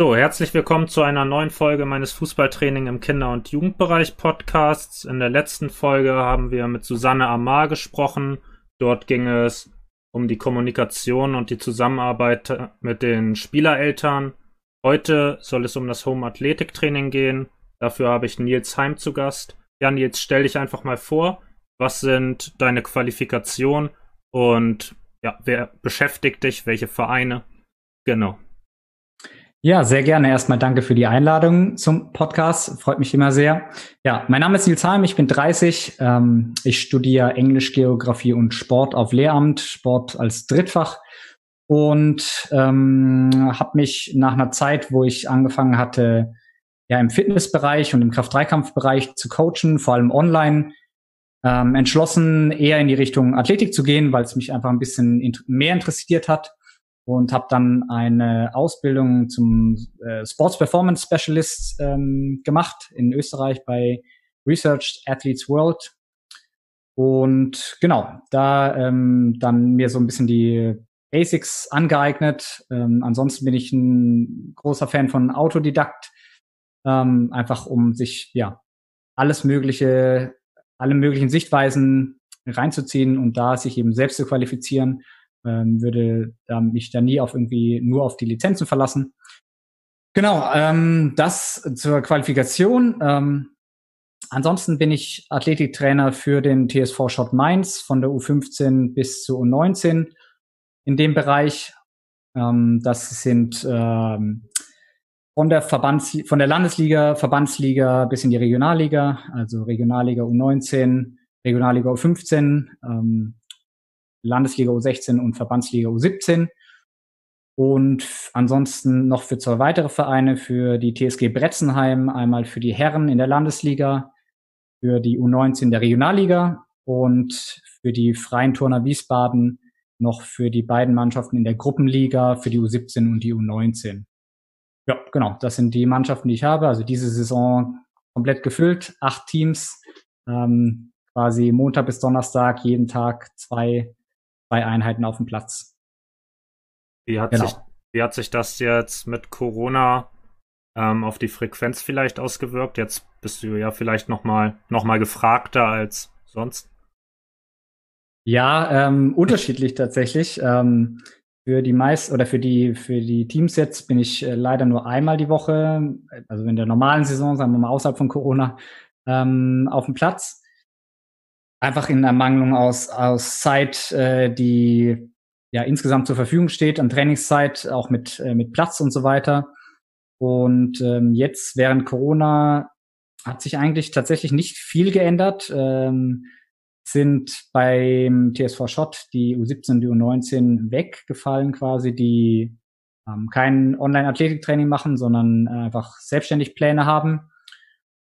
So, herzlich willkommen zu einer neuen Folge meines Fußballtraining im Kinder- und Jugendbereich Podcasts. In der letzten Folge haben wir mit Susanne Amar gesprochen. Dort ging es um die Kommunikation und die Zusammenarbeit mit den Spielereltern. Heute soll es um das Home Athletik Training gehen. Dafür habe ich Nils Heim zu Gast. Ja, Nils, stell dich einfach mal vor. Was sind deine Qualifikationen und ja, wer beschäftigt dich? Welche Vereine? Genau. Ja, sehr gerne. Erstmal danke für die Einladung zum Podcast. Freut mich immer sehr. Ja, mein Name ist Nils Heim, ich bin 30. Ähm, ich studiere Englisch, Geografie und Sport auf Lehramt, Sport als Drittfach. Und ähm, habe mich nach einer Zeit, wo ich angefangen hatte, ja im Fitnessbereich und im Kraft-Dreikampf-Bereich zu coachen, vor allem online, ähm, entschlossen, eher in die Richtung Athletik zu gehen, weil es mich einfach ein bisschen int mehr interessiert hat und habe dann eine Ausbildung zum äh, Sports Performance Specialist ähm, gemacht in Österreich bei Research Athletes World. Und genau, da ähm, dann mir so ein bisschen die Basics angeeignet. Ähm, ansonsten bin ich ein großer Fan von Autodidakt, ähm, einfach um sich ja alles mögliche, alle möglichen Sichtweisen reinzuziehen und da sich eben selbst zu qualifizieren ähm, würde da mich da nie auf irgendwie nur auf die Lizenzen verlassen. Genau, ähm, das zur Qualifikation. Ähm, ansonsten bin ich Athletiktrainer für den TSV Schott Mainz von der U15 bis zur U19 in dem Bereich. Ähm, das sind ähm, von der Verbands von der Landesliga, Verbandsliga bis in die Regionalliga, also Regionalliga U19, Regionalliga U15, ähm, Landesliga U16 und Verbandsliga U17. Und ansonsten noch für zwei weitere Vereine, für die TSG Bretzenheim, einmal für die Herren in der Landesliga, für die U19 der Regionalliga und für die Freien Turner Wiesbaden noch für die beiden Mannschaften in der Gruppenliga, für die U17 und die U19. Ja, genau, das sind die Mannschaften, die ich habe. Also diese Saison komplett gefüllt, acht Teams, ähm, quasi Montag bis Donnerstag, jeden Tag zwei zwei Einheiten auf dem Platz. Wie hat, genau. sich, wie hat sich das jetzt mit Corona ähm, auf die Frequenz vielleicht ausgewirkt? Jetzt bist du ja vielleicht noch mal, noch mal gefragter als sonst. Ja, ähm, unterschiedlich tatsächlich. Ähm, für die meist oder für die für die Teams jetzt bin ich äh, leider nur einmal die Woche, also in der normalen Saison, sagen wir mal außerhalb von Corona, ähm, auf dem Platz einfach in Ermangelung aus, aus Zeit, äh, die ja insgesamt zur Verfügung steht, an Trainingszeit, auch mit, äh, mit Platz und so weiter. Und ähm, jetzt während Corona hat sich eigentlich tatsächlich nicht viel geändert. Ähm, sind beim TSV Schott die U17 und die U19 weggefallen quasi, die ähm, kein Online-Athletiktraining machen, sondern einfach selbstständig Pläne haben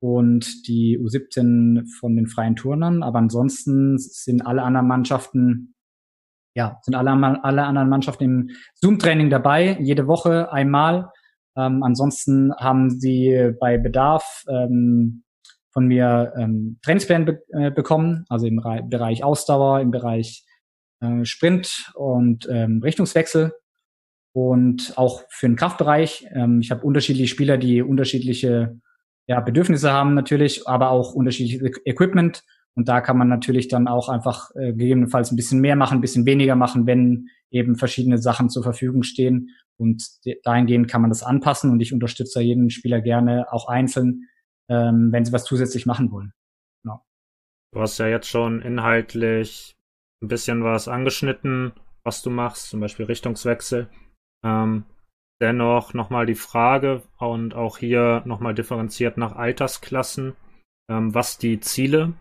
und die U17 von den freien Turnern. Aber ansonsten sind alle anderen Mannschaften, ja, sind alle, alle anderen Mannschaften im Zoom-Training dabei, jede Woche einmal. Ähm, ansonsten haben sie bei Bedarf ähm, von mir ähm, Trainingspläne be äh, bekommen, also im Bereich Ausdauer, im Bereich äh, Sprint und ähm, Richtungswechsel und auch für den Kraftbereich. Ähm, ich habe unterschiedliche Spieler, die unterschiedliche ja, Bedürfnisse haben natürlich, aber auch unterschiedliches Equipment. Und da kann man natürlich dann auch einfach äh, gegebenenfalls ein bisschen mehr machen, ein bisschen weniger machen, wenn eben verschiedene Sachen zur Verfügung stehen. Und dahingehend kann man das anpassen. Und ich unterstütze jeden Spieler gerne auch einzeln, ähm, wenn sie was zusätzlich machen wollen. Genau. Du hast ja jetzt schon inhaltlich ein bisschen was angeschnitten, was du machst, zum Beispiel Richtungswechsel. Ähm, Dennoch nochmal die Frage und auch hier nochmal differenziert nach Altersklassen, ähm, was die Ziele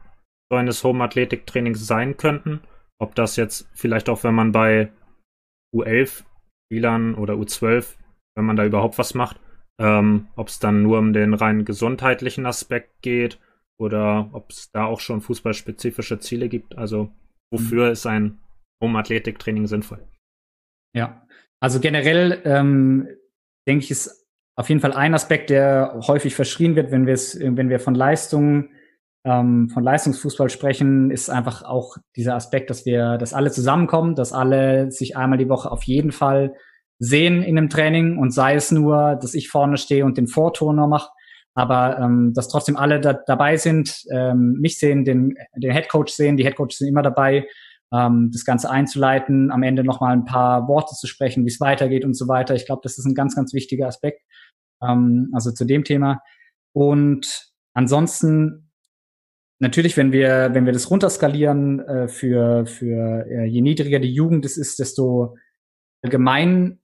so eines Home-Athletik-Trainings sein könnten. Ob das jetzt vielleicht auch, wenn man bei U11 Spielern oder U12, wenn man da überhaupt was macht, ähm, ob es dann nur um den rein gesundheitlichen Aspekt geht oder ob es da auch schon fußballspezifische Ziele gibt. Also wofür mhm. ist ein Home-Athletik-Training sinnvoll? Ja, also generell ähm, denke ich, ist auf jeden Fall ein Aspekt, der häufig verschrien wird, wenn wir es, wenn wir von Leistungen, ähm, von Leistungsfußball sprechen, ist einfach auch dieser Aspekt, dass wir, dass alle zusammenkommen, dass alle sich einmal die Woche auf jeden Fall sehen in einem Training und sei es nur, dass ich vorne stehe und den Vorturner mache, aber ähm, dass trotzdem alle da, dabei sind, ähm, mich sehen, den, den Headcoach sehen, die Headcoaches sind immer dabei, ähm, das Ganze einzuleiten, am Ende nochmal ein paar Worte zu sprechen, wie es weitergeht und so weiter. Ich glaube, das ist ein ganz, ganz wichtiger Aspekt. Ähm, also zu dem Thema. Und ansonsten natürlich, wenn wir, wenn wir das runterskalieren äh, für, für äh, je niedriger die Jugend es ist, desto allgemein,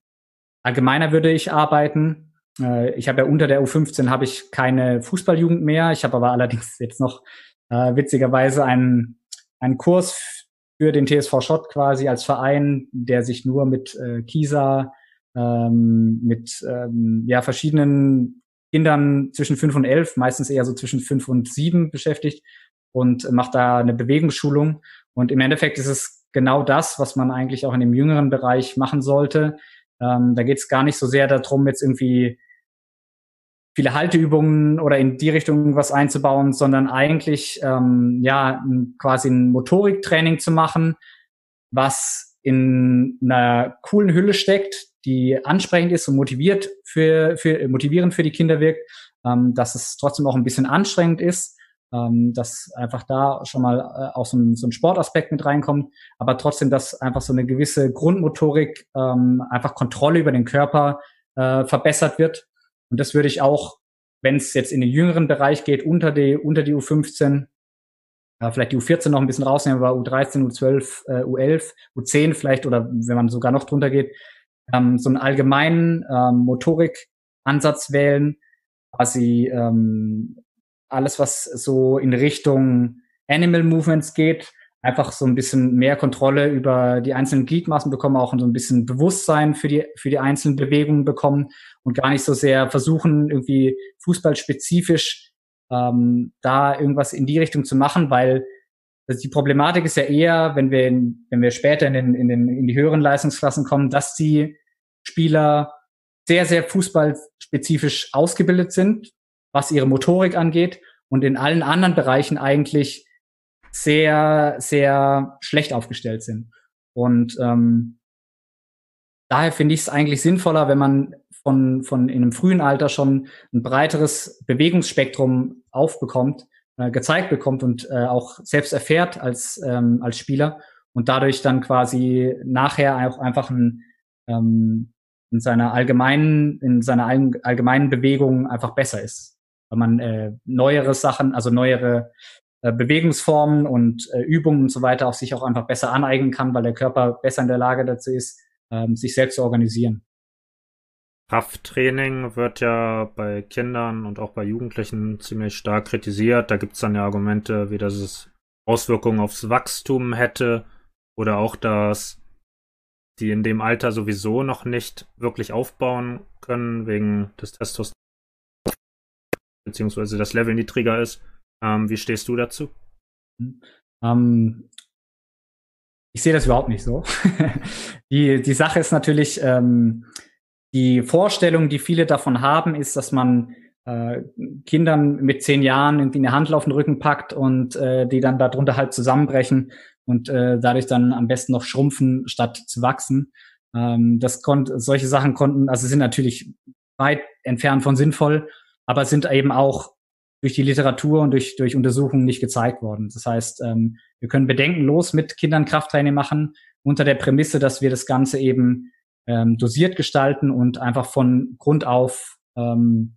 allgemeiner würde ich arbeiten. Äh, ich habe ja unter der U15 habe ich keine Fußballjugend mehr. Ich habe aber allerdings jetzt noch äh, witzigerweise einen, einen Kurs für den TSV Schott quasi als Verein, der sich nur mit äh, Kisa, ähm, mit ähm, ja, verschiedenen Kindern zwischen fünf und elf, meistens eher so zwischen fünf und sieben beschäftigt und macht da eine Bewegungsschulung. Und im Endeffekt ist es genau das, was man eigentlich auch in dem jüngeren Bereich machen sollte. Ähm, da geht es gar nicht so sehr darum, jetzt irgendwie viele Halteübungen oder in die Richtung was einzubauen, sondern eigentlich ähm, ja quasi ein Motoriktraining zu machen, was in einer coolen Hülle steckt, die ansprechend ist und motiviert für, für motivierend für die Kinder wirkt, ähm, dass es trotzdem auch ein bisschen anstrengend ist, ähm, dass einfach da schon mal äh, auch so ein, so ein Sportaspekt mit reinkommt, aber trotzdem, dass einfach so eine gewisse Grundmotorik, ähm, einfach Kontrolle über den Körper äh, verbessert wird und das würde ich auch, wenn es jetzt in den jüngeren Bereich geht, unter die, unter die U15, äh, vielleicht die U14 noch ein bisschen rausnehmen, aber U13, U12, äh, U11, U10 vielleicht oder wenn man sogar noch drunter geht, ähm, so einen allgemeinen ähm, Motorikansatz wählen, quasi ähm, alles, was so in Richtung Animal Movements geht, einfach so ein bisschen mehr Kontrolle über die einzelnen Gliedmaßen bekommen, auch so ein bisschen Bewusstsein für die, für die einzelnen Bewegungen bekommen und gar nicht so sehr versuchen, irgendwie fußballspezifisch ähm, da irgendwas in die Richtung zu machen, weil also die Problematik ist ja eher, wenn wir, in, wenn wir später in, den, in, den, in die höheren Leistungsklassen kommen, dass die Spieler sehr, sehr fußballspezifisch ausgebildet sind, was ihre Motorik angeht und in allen anderen Bereichen eigentlich sehr, sehr schlecht aufgestellt sind. Und ähm, daher finde ich es eigentlich sinnvoller, wenn man von, von in einem frühen Alter schon ein breiteres Bewegungsspektrum aufbekommt, äh, gezeigt bekommt und äh, auch selbst erfährt als, ähm, als Spieler und dadurch dann quasi nachher auch einfach ein, ähm, in seiner allgemeinen, in seiner allgemeinen Bewegung einfach besser ist. Weil man äh, neuere Sachen, also neuere Bewegungsformen und äh, Übungen und so weiter auch sich auch einfach besser aneignen kann, weil der Körper besser in der Lage dazu ist, ähm, sich selbst zu organisieren. Krafttraining wird ja bei Kindern und auch bei Jugendlichen ziemlich stark kritisiert. Da gibt es dann ja Argumente, wie dass es Auswirkungen aufs Wachstum hätte oder auch, dass die in dem Alter sowieso noch nicht wirklich aufbauen können wegen des Testosterons beziehungsweise das Level niedriger ist. Ähm, wie stehst du dazu? Ähm, ich sehe das überhaupt nicht so. die, die Sache ist natürlich, ähm, die Vorstellung, die viele davon haben, ist, dass man äh, Kindern mit zehn Jahren irgendwie eine Handel auf den Rücken packt und äh, die dann darunter halt zusammenbrechen und äh, dadurch dann am besten noch schrumpfen, statt zu wachsen. Ähm, das konnte, solche Sachen konnten, also sind natürlich weit entfernt von sinnvoll, aber sind eben auch durch die Literatur und durch, durch Untersuchungen nicht gezeigt worden. Das heißt, ähm, wir können bedenkenlos mit Kindern Krafttraining machen, unter der Prämisse, dass wir das Ganze eben ähm, dosiert gestalten und einfach von Grund auf ähm,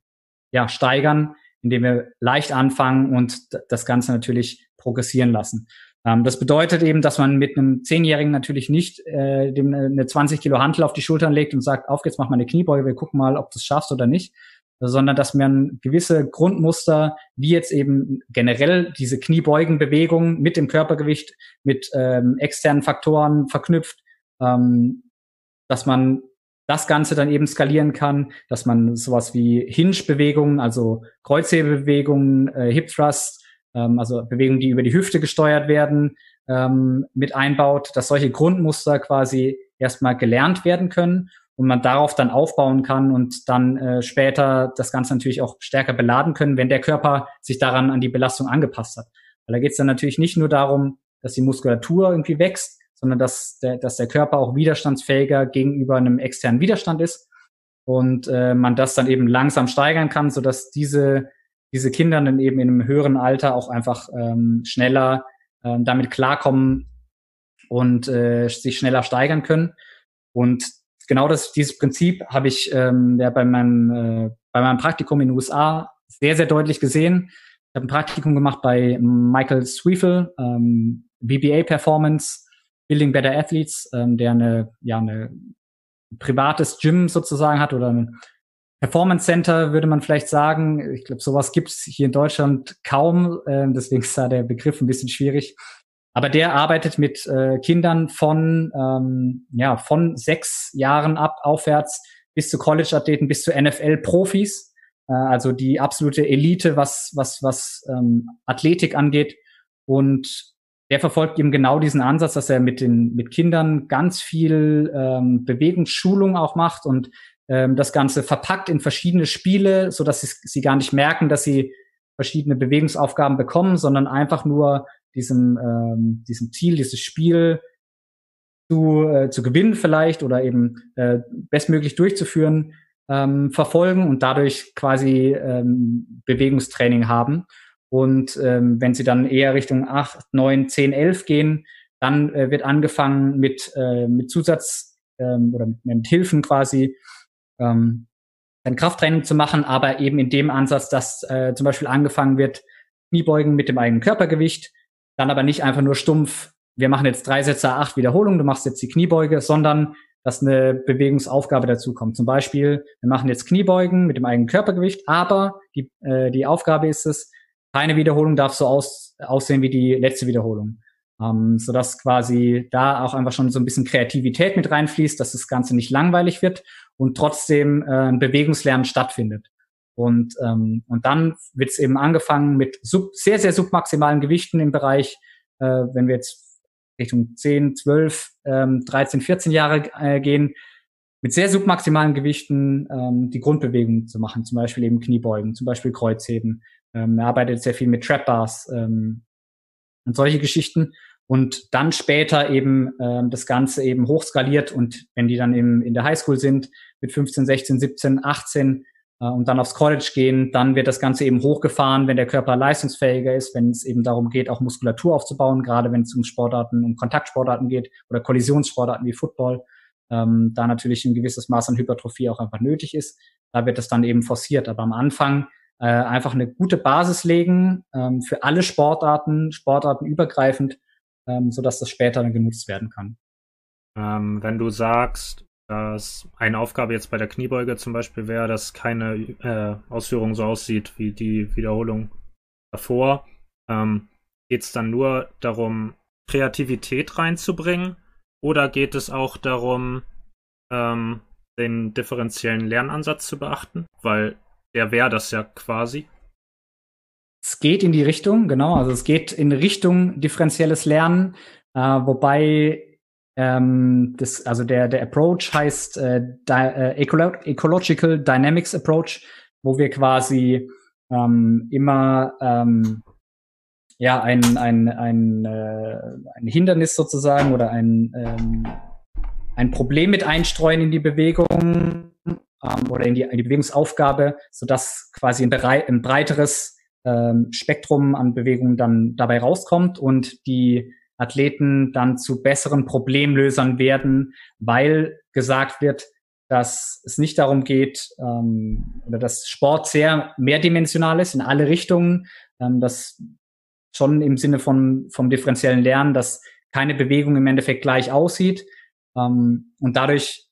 ja, steigern, indem wir leicht anfangen und das Ganze natürlich progressieren lassen. Ähm, das bedeutet eben, dass man mit einem Zehnjährigen natürlich nicht äh, dem eine 20 Kilo Hantel auf die Schultern legt und sagt, auf jetzt mach mal eine Kniebeuge, wir gucken mal, ob du es schaffst oder nicht, sondern dass man gewisse Grundmuster, wie jetzt eben generell diese Kniebeugenbewegung mit dem Körpergewicht, mit ähm, externen Faktoren verknüpft, ähm, dass man das Ganze dann eben skalieren kann, dass man sowas wie Hinge-Bewegungen, also Kreuzhebebewegungen, äh, Hip Thrust, ähm, also Bewegungen, die über die Hüfte gesteuert werden, ähm, mit einbaut, dass solche Grundmuster quasi erstmal gelernt werden können und man darauf dann aufbauen kann und dann äh, später das Ganze natürlich auch stärker beladen können, wenn der Körper sich daran an die Belastung angepasst hat. Weil da geht es dann natürlich nicht nur darum, dass die Muskulatur irgendwie wächst, sondern dass der, dass der Körper auch widerstandsfähiger gegenüber einem externen Widerstand ist und äh, man das dann eben langsam steigern kann, so dass diese diese Kinder dann eben in einem höheren Alter auch einfach ähm, schneller ähm, damit klarkommen und äh, sich schneller steigern können. Und genau das, dieses Prinzip habe ich ähm, ja bei meinem, äh, bei meinem Praktikum in den USA sehr, sehr deutlich gesehen. Ich habe ein Praktikum gemacht bei Michael Sweefel, ähm, VBA Performance, Building Better Athletes, ähm, der eine, ja, eine privates Gym sozusagen hat oder ein Performance Center, würde man vielleicht sagen. Ich glaube, sowas gibt es hier in Deutschland kaum, äh, deswegen ist da der Begriff ein bisschen schwierig. Aber der arbeitet mit äh, Kindern von, ähm, ja, von sechs Jahren ab aufwärts bis zu College-Athleten, bis zu NFL-Profis. Äh, also die absolute Elite, was, was, was ähm, Athletik angeht. Und der verfolgt eben genau diesen Ansatz, dass er mit den mit Kindern ganz viel ähm, Bewegungsschulung auch macht und ähm, das Ganze verpackt in verschiedene Spiele, so dass sie, sie gar nicht merken, dass sie verschiedene Bewegungsaufgaben bekommen, sondern einfach nur diesem, ähm, diesem Ziel, dieses Spiel zu, äh, zu gewinnen vielleicht oder eben äh, bestmöglich durchzuführen, ähm, verfolgen und dadurch quasi ähm, Bewegungstraining haben. Und ähm, wenn sie dann eher Richtung 8, 9, 10, 11 gehen, dann äh, wird angefangen mit, äh, mit Zusatz ähm, oder mit, mit Hilfen quasi ähm, ein Krafttraining zu machen, aber eben in dem Ansatz, dass äh, zum Beispiel angefangen wird, Kniebeugen mit dem eigenen Körpergewicht, dann aber nicht einfach nur stumpf, wir machen jetzt drei Sätze, acht Wiederholungen, du machst jetzt die Kniebeuge, sondern dass eine Bewegungsaufgabe dazu kommt. Zum Beispiel, wir machen jetzt Kniebeugen mit dem eigenen Körpergewicht, aber die, äh, die Aufgabe ist es, keine Wiederholung darf so aus, aussehen wie die letzte Wiederholung. Ähm, sodass quasi da auch einfach schon so ein bisschen Kreativität mit reinfließt, dass das Ganze nicht langweilig wird und trotzdem äh, ein Bewegungslernen stattfindet. Und, ähm, und dann wird es eben angefangen mit sub, sehr, sehr submaximalen Gewichten im Bereich, äh, wenn wir jetzt Richtung 10, 12, ähm, 13, 14 Jahre äh, gehen, mit sehr submaximalen Gewichten ähm, die Grundbewegungen zu machen, zum Beispiel eben Kniebeugen, zum Beispiel Kreuzheben. Ähm, er arbeitet sehr viel mit Trap Bars ähm, und solche Geschichten. Und dann später eben ähm, das Ganze eben hochskaliert und wenn die dann eben in der Highschool sind, mit 15, 16, 17, 18, äh, und dann aufs College gehen, dann wird das Ganze eben hochgefahren, wenn der Körper leistungsfähiger ist, wenn es eben darum geht, auch Muskulatur aufzubauen, gerade wenn es um Sportarten, um Kontaktsportarten geht oder Kollisionssportarten wie Football, ähm, da natürlich ein gewisses Maß an Hypertrophie auch einfach nötig ist. Da wird das dann eben forciert. Aber am Anfang äh, einfach eine gute Basis legen ähm, für alle Sportarten, Sportarten übergreifend, ähm, sodass das später dann genutzt werden kann. Ähm, wenn du sagst, dass eine Aufgabe jetzt bei der Kniebeuge zum Beispiel wäre, dass keine äh, Ausführung so aussieht wie die Wiederholung davor. Ähm, geht es dann nur darum, Kreativität reinzubringen oder geht es auch darum, ähm, den differenziellen Lernansatz zu beachten? Weil der wäre das ja quasi. Es geht in die Richtung, genau. Also es geht in Richtung differenzielles Lernen, äh, wobei ähm, das, also der, der Approach heißt äh, Di äh, Ecolo Ecological Dynamics Approach, wo wir quasi ähm, immer ähm, ja ein, ein, ein, äh, ein Hindernis sozusagen oder ein, ähm, ein Problem mit einstreuen in die Bewegung ähm, oder in die, in die Bewegungsaufgabe, sodass quasi ein, ein breiteres ähm, Spektrum an Bewegungen dann dabei rauskommt. Und die Athleten dann zu besseren Problemlösern werden, weil gesagt wird, dass es nicht darum geht, ähm, oder dass Sport sehr mehrdimensional ist in alle Richtungen, ähm, dass schon im Sinne von vom differenziellen Lernen, dass keine Bewegung im Endeffekt gleich aussieht ähm, und dadurch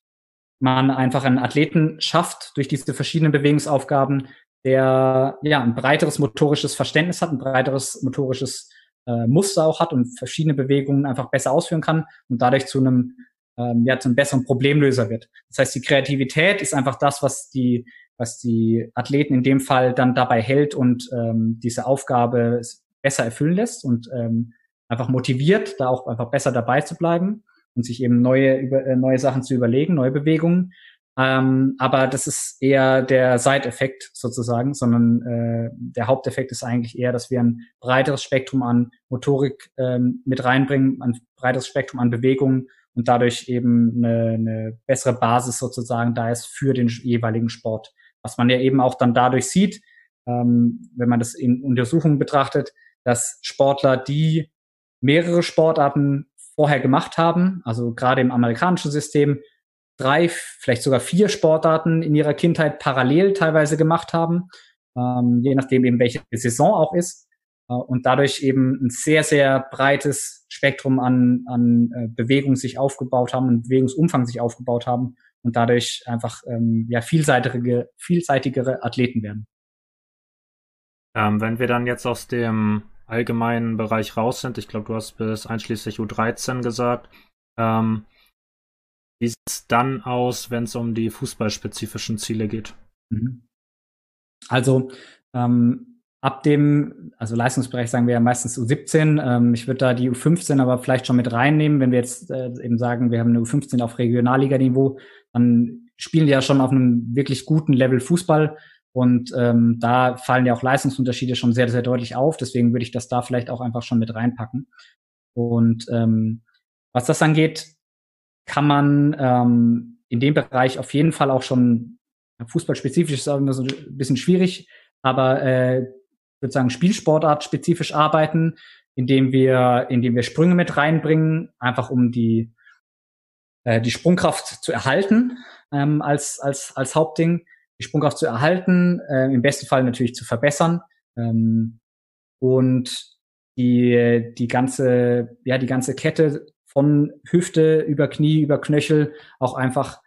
man einfach einen Athleten schafft durch diese verschiedenen Bewegungsaufgaben, der ja ein breiteres motorisches Verständnis hat, ein breiteres motorisches äh, Muster auch hat und verschiedene Bewegungen einfach besser ausführen kann und dadurch zu einem ähm, ja zu einem besseren Problemlöser wird. Das heißt, die Kreativität ist einfach das, was die was die Athleten in dem Fall dann dabei hält und ähm, diese Aufgabe besser erfüllen lässt und ähm, einfach motiviert, da auch einfach besser dabei zu bleiben und sich eben neue über, äh, neue Sachen zu überlegen, neue Bewegungen. Ähm, aber das ist eher der Side-Effekt sozusagen, sondern äh, der Haupteffekt ist eigentlich eher, dass wir ein breiteres Spektrum an Motorik ähm, mit reinbringen, ein breiteres Spektrum an Bewegungen und dadurch eben eine, eine bessere Basis sozusagen da ist für den jeweiligen Sport. Was man ja eben auch dann dadurch sieht, ähm, wenn man das in Untersuchungen betrachtet, dass Sportler, die mehrere Sportarten vorher gemacht haben, also gerade im amerikanischen System, drei, vielleicht sogar vier Sportarten in ihrer Kindheit parallel teilweise gemacht haben, ähm, je nachdem eben welche Saison auch ist. Äh, und dadurch eben ein sehr, sehr breites Spektrum an, an äh, Bewegung sich aufgebaut haben, und Bewegungsumfang sich aufgebaut haben und dadurch einfach ähm, ja vielseitige, vielseitigere Athleten werden. Ähm, wenn wir dann jetzt aus dem allgemeinen Bereich raus sind, ich glaube, du hast bis einschließlich U13 gesagt, ähm, wie sieht es dann aus, wenn es um die fußballspezifischen Ziele geht? Mhm. Also ähm, ab dem, also Leistungsbereich sagen wir ja meistens U17. Ähm, ich würde da die U15 aber vielleicht schon mit reinnehmen, wenn wir jetzt äh, eben sagen, wir haben eine U15 auf Regionalliganiveau, dann spielen die ja schon auf einem wirklich guten Level Fußball. Und ähm, da fallen ja auch Leistungsunterschiede schon sehr, sehr deutlich auf. Deswegen würde ich das da vielleicht auch einfach schon mit reinpacken. Und ähm, was das angeht, kann man ähm, in dem Bereich auf jeden Fall auch schon fußballspezifisch ist ein bisschen schwierig, aber äh, würde sagen Spielsportart spezifisch arbeiten, indem wir indem wir Sprünge mit reinbringen, einfach um die äh, die Sprungkraft zu erhalten ähm, als als als Hauptding, die Sprungkraft zu erhalten, äh, im besten Fall natürlich zu verbessern ähm, und die die ganze ja die ganze Kette von Hüfte über Knie, über Knöchel auch einfach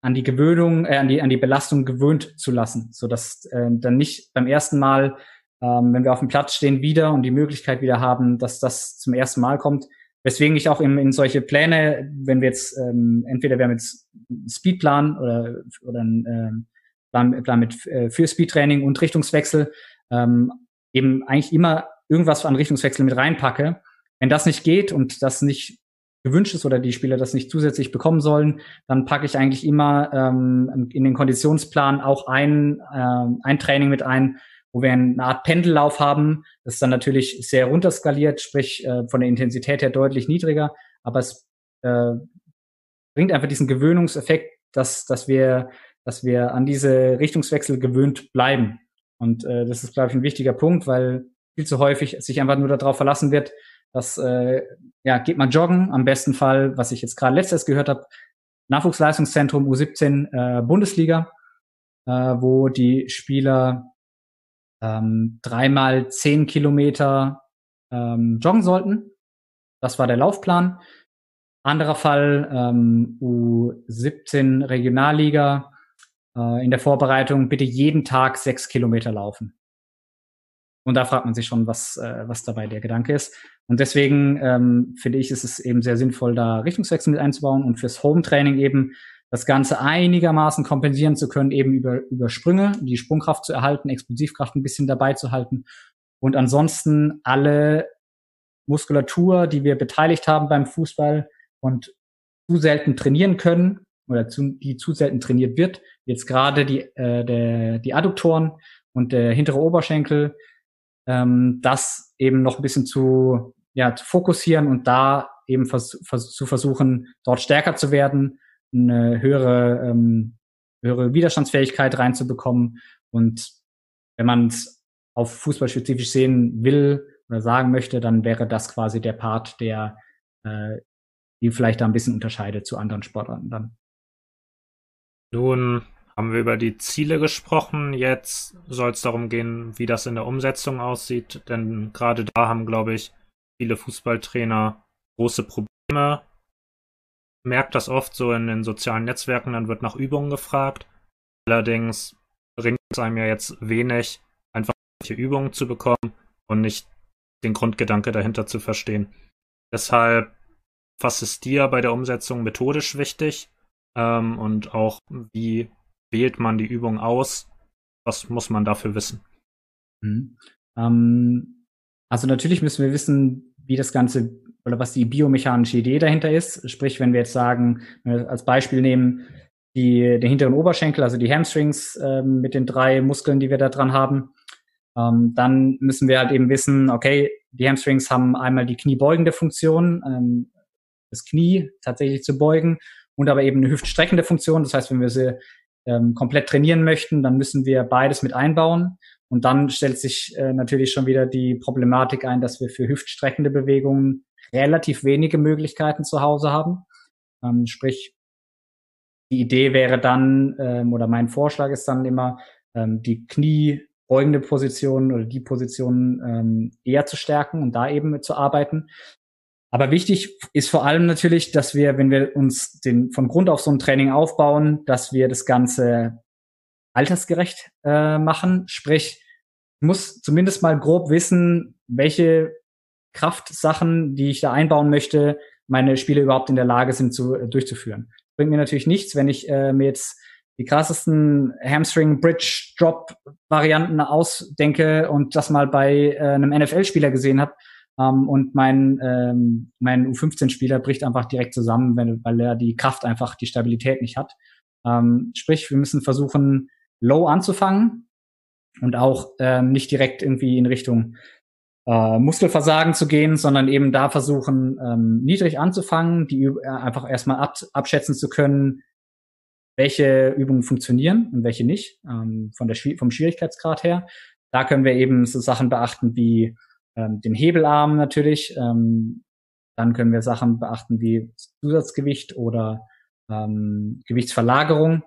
an die Gewöhnung, äh, an die an die Belastung gewöhnt zu lassen, so dass äh, dann nicht beim ersten Mal, ähm, wenn wir auf dem Platz stehen, wieder und die Möglichkeit wieder haben, dass das zum ersten Mal kommt. Weswegen ich auch in, in solche Pläne, wenn wir jetzt ähm, entweder wir haben jetzt einen Speedplan oder oder einen ähm, Plan, Plan mit äh, für Speedtraining und Richtungswechsel ähm, eben eigentlich immer irgendwas an Richtungswechsel mit reinpacke, wenn das nicht geht und das nicht gewünscht ist oder die Spieler das nicht zusätzlich bekommen sollen, dann packe ich eigentlich immer ähm, in den Konditionsplan auch ein, äh, ein Training mit ein, wo wir eine Art Pendellauf haben. Das ist dann natürlich sehr runterskaliert, sprich äh, von der Intensität her deutlich niedriger, aber es äh, bringt einfach diesen Gewöhnungseffekt, dass, dass wir, dass wir an diese Richtungswechsel gewöhnt bleiben. Und äh, das ist, glaube ich, ein wichtiger Punkt, weil viel zu häufig sich einfach nur darauf verlassen wird, das äh, ja, geht man joggen, am besten Fall, was ich jetzt gerade letztes gehört habe, Nachwuchsleistungszentrum U17 äh, Bundesliga, äh, wo die Spieler ähm, dreimal zehn Kilometer ähm, joggen sollten. Das war der Laufplan. Anderer Fall ähm, U17 Regionalliga äh, in der Vorbereitung bitte jeden Tag sechs Kilometer laufen. Und da fragt man sich schon, was, äh, was dabei der Gedanke ist. Und deswegen ähm, finde ich, ist es eben sehr sinnvoll, da Richtungswechsel mit einzubauen und fürs Home-Training eben das Ganze einigermaßen kompensieren zu können, eben über, über Sprünge, die Sprungkraft zu erhalten, Explosivkraft ein bisschen dabei zu halten und ansonsten alle Muskulatur, die wir beteiligt haben beim Fußball und zu selten trainieren können oder zu, die zu selten trainiert wird, jetzt gerade die, äh, der, die Adduktoren und der hintere Oberschenkel, ähm, das eben noch ein bisschen zu, ja, zu fokussieren und da eben vers vers zu versuchen, dort stärker zu werden, eine höhere, ähm, höhere Widerstandsfähigkeit reinzubekommen. Und wenn man es auf Fußball spezifisch sehen will oder sagen möchte, dann wäre das quasi der Part, der äh, die vielleicht da ein bisschen unterscheidet zu anderen Sportarten dann. Nun haben wir über die Ziele gesprochen. Jetzt soll es darum gehen, wie das in der Umsetzung aussieht. Denn gerade da haben, glaube ich, viele Fußballtrainer große Probleme. Merkt das oft so in den sozialen Netzwerken, dann wird nach Übungen gefragt. Allerdings bringt es einem ja jetzt wenig, einfach solche Übungen zu bekommen und nicht den Grundgedanke dahinter zu verstehen. Deshalb, was ist dir bei der Umsetzung methodisch wichtig? Ähm, und auch wie wählt man die Übung aus? Was muss man dafür wissen? Mhm. Ähm, also natürlich müssen wir wissen, wie das Ganze oder was die biomechanische Idee dahinter ist. Sprich, wenn wir jetzt sagen, wenn wir als Beispiel nehmen, die, den hinteren Oberschenkel, also die Hamstrings äh, mit den drei Muskeln, die wir da dran haben. Ähm, dann müssen wir halt eben wissen, okay, die Hamstrings haben einmal die kniebeugende Funktion, ähm, das Knie tatsächlich zu beugen und aber eben eine hüftstreckende Funktion. Das heißt, wenn wir sie ähm, komplett trainieren möchten, dann müssen wir beides mit einbauen. Und dann stellt sich äh, natürlich schon wieder die Problematik ein, dass wir für hüftstreckende Bewegungen relativ wenige Möglichkeiten zu Hause haben. Ähm, sprich, die Idee wäre dann, ähm, oder mein Vorschlag ist dann immer, ähm, die kniebeugende Position oder die Position ähm, eher zu stärken und da eben zu arbeiten. Aber wichtig ist vor allem natürlich, dass wir, wenn wir uns den von Grund auf so ein Training aufbauen, dass wir das Ganze altersgerecht äh, machen. Sprich, muss zumindest mal grob wissen, welche Kraftsachen, die ich da einbauen möchte, meine Spiele überhaupt in der Lage sind zu äh, durchzuführen. Bringt mir natürlich nichts, wenn ich äh, mir jetzt die krassesten Hamstring Bridge Drop Varianten ausdenke und das mal bei äh, einem NFL Spieler gesehen habe ähm, und mein ähm, mein U15 Spieler bricht einfach direkt zusammen, wenn, weil er die Kraft einfach die Stabilität nicht hat. Ähm, sprich, wir müssen versuchen low anzufangen und auch ähm, nicht direkt irgendwie in Richtung äh, Muskelversagen zu gehen, sondern eben da versuchen, ähm, niedrig anzufangen, die äh, einfach erstmal ab, abschätzen zu können, welche Übungen funktionieren und welche nicht, ähm, von der, vom Schwierigkeitsgrad her. Da können wir eben so Sachen beachten wie ähm, den Hebelarm natürlich. Ähm, dann können wir Sachen beachten wie Zusatzgewicht oder ähm, Gewichtsverlagerung.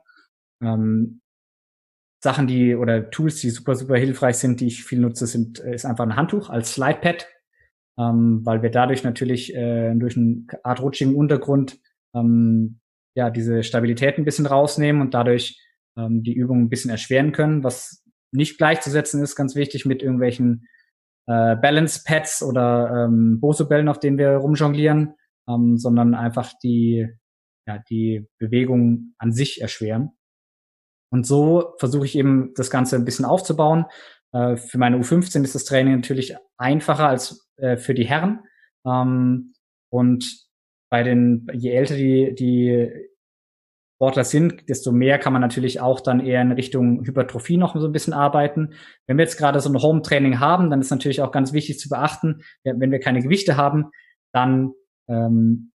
Ähm, Sachen, die oder Tools, die super, super hilfreich sind, die ich viel nutze, sind, äh, ist einfach ein Handtuch als Slidepad, ähm, weil wir dadurch natürlich äh, durch einen Art rutschigen Untergrund ähm, ja diese Stabilität ein bisschen rausnehmen und dadurch ähm, die Übung ein bisschen erschweren können, was nicht gleichzusetzen ist, ganz wichtig mit irgendwelchen äh, Balance Pads oder ähm, Bose-Bällen, auf denen wir rumjonglieren, ähm, sondern einfach die ja, die Bewegung an sich erschweren. Und so versuche ich eben das Ganze ein bisschen aufzubauen. Äh, für meine U15 ist das Training natürlich einfacher als äh, für die Herren. Ähm, und bei den, je älter die, die Sportler sind, desto mehr kann man natürlich auch dann eher in Richtung Hypertrophie noch so ein bisschen arbeiten. Wenn wir jetzt gerade so ein Home-Training haben, dann ist natürlich auch ganz wichtig zu beachten, wenn wir keine Gewichte haben, dann ähm,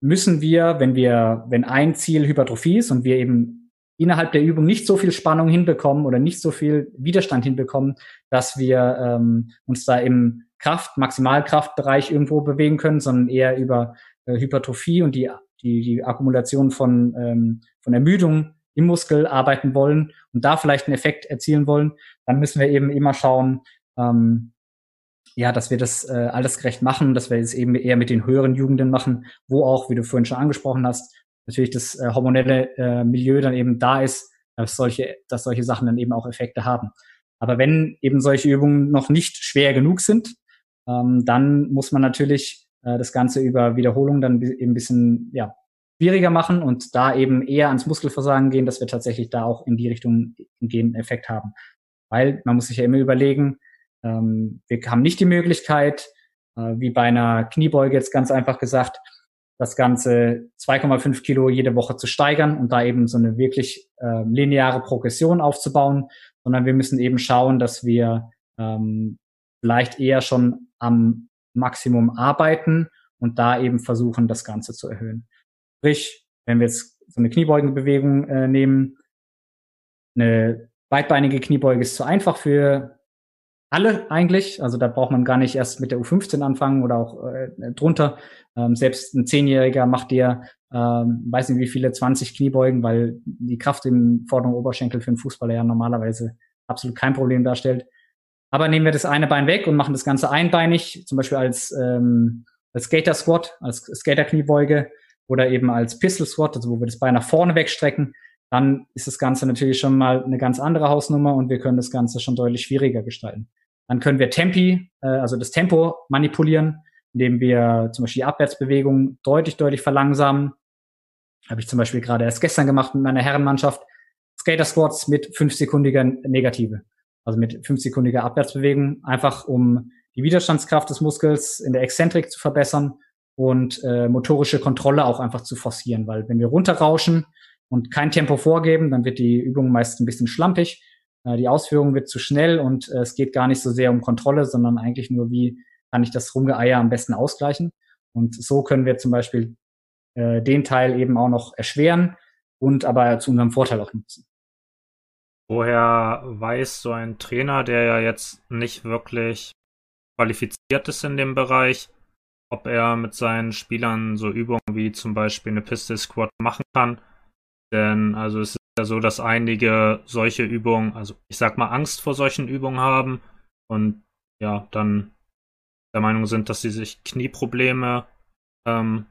müssen wir, wenn wir, wenn ein Ziel Hypertrophie ist und wir eben innerhalb der Übung nicht so viel Spannung hinbekommen oder nicht so viel Widerstand hinbekommen, dass wir ähm, uns da im Kraft, Maximalkraftbereich irgendwo bewegen können, sondern eher über äh, Hypertrophie und die, die, die Akkumulation von, ähm, von Ermüdung im Muskel arbeiten wollen und da vielleicht einen Effekt erzielen wollen, dann müssen wir eben immer schauen, ähm, ja, dass wir das äh, altersgerecht machen, dass wir es eben eher mit den höheren Jugenden machen, wo auch, wie du vorhin schon angesprochen hast, natürlich das äh, hormonelle äh, Milieu dann eben da ist, dass solche, dass solche Sachen dann eben auch Effekte haben. Aber wenn eben solche Übungen noch nicht schwer genug sind, ähm, dann muss man natürlich äh, das Ganze über Wiederholung dann eben ein bisschen ja, schwieriger machen und da eben eher ans Muskelversagen gehen, dass wir tatsächlich da auch in die Richtung gehen Effekt haben. Weil man muss sich ja immer überlegen, ähm, wir haben nicht die Möglichkeit, äh, wie bei einer Kniebeuge jetzt ganz einfach gesagt, das Ganze 2,5 Kilo jede Woche zu steigern und da eben so eine wirklich äh, lineare Progression aufzubauen, sondern wir müssen eben schauen, dass wir ähm, vielleicht eher schon am Maximum arbeiten und da eben versuchen, das Ganze zu erhöhen. Sprich, wenn wir jetzt so eine Kniebeugenbewegung äh, nehmen, eine weitbeinige Kniebeuge ist zu einfach für alle eigentlich. Also da braucht man gar nicht erst mit der U15 anfangen oder auch äh, drunter. Ähm, selbst ein Zehnjähriger macht dir, ähm, weiß nicht wie viele, 20 Kniebeugen, weil die Kraft im vorderen Oberschenkel für einen Fußballer ja normalerweise absolut kein Problem darstellt. Aber nehmen wir das eine Bein weg und machen das Ganze einbeinig, zum Beispiel als, ähm, als Skater Squat, als Skater Kniebeuge oder eben als Pistol Squat, also wo wir das Bein nach vorne wegstrecken, dann ist das Ganze natürlich schon mal eine ganz andere Hausnummer und wir können das Ganze schon deutlich schwieriger gestalten. Dann können wir Tempi, äh, also das Tempo manipulieren, indem wir zum Beispiel die Abwärtsbewegung deutlich, deutlich verlangsamen. Habe ich zum Beispiel gerade erst gestern gemacht mit meiner Herrenmannschaft. Skater Squats mit fünfsekundiger Negative. Also mit fünfsekündiger Abwärtsbewegung, einfach um die Widerstandskraft des Muskels in der Exzentrik zu verbessern und äh, motorische Kontrolle auch einfach zu forcieren, weil wenn wir runterrauschen, und kein Tempo vorgeben, dann wird die Übung meist ein bisschen schlampig. Äh, die Ausführung wird zu schnell und äh, es geht gar nicht so sehr um Kontrolle, sondern eigentlich nur, wie kann ich das Rumgeeier am besten ausgleichen. Und so können wir zum Beispiel äh, den Teil eben auch noch erschweren und aber zu unserem Vorteil auch nutzen. Woher weiß so ein Trainer, der ja jetzt nicht wirklich qualifiziert ist in dem Bereich, ob er mit seinen Spielern so Übungen wie zum Beispiel eine Pistol Squad machen kann? Denn also es ist ja so, dass einige solche Übungen, also ich sag mal Angst vor solchen Übungen haben und ja, dann der Meinung sind, dass sie sich Knieprobleme ähm,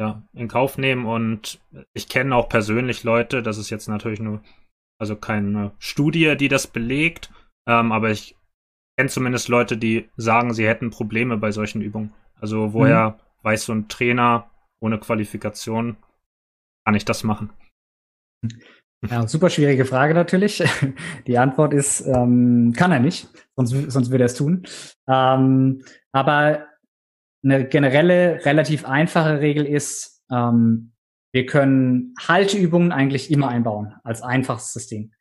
ja, in Kauf nehmen. Und ich kenne auch persönlich Leute, das ist jetzt natürlich nur, also keine Studie, die das belegt, ähm, aber ich kenne zumindest Leute, die sagen, sie hätten Probleme bei solchen Übungen. Also woher mhm. weiß so ein Trainer ohne Qualifikation, kann ich das machen? Ja, super schwierige Frage natürlich. Die Antwort ist, ähm, kann er nicht, sonst, sonst würde er es tun. Ähm, aber eine generelle, relativ einfache Regel ist, ähm, wir können Halteübungen eigentlich immer einbauen als einfaches System.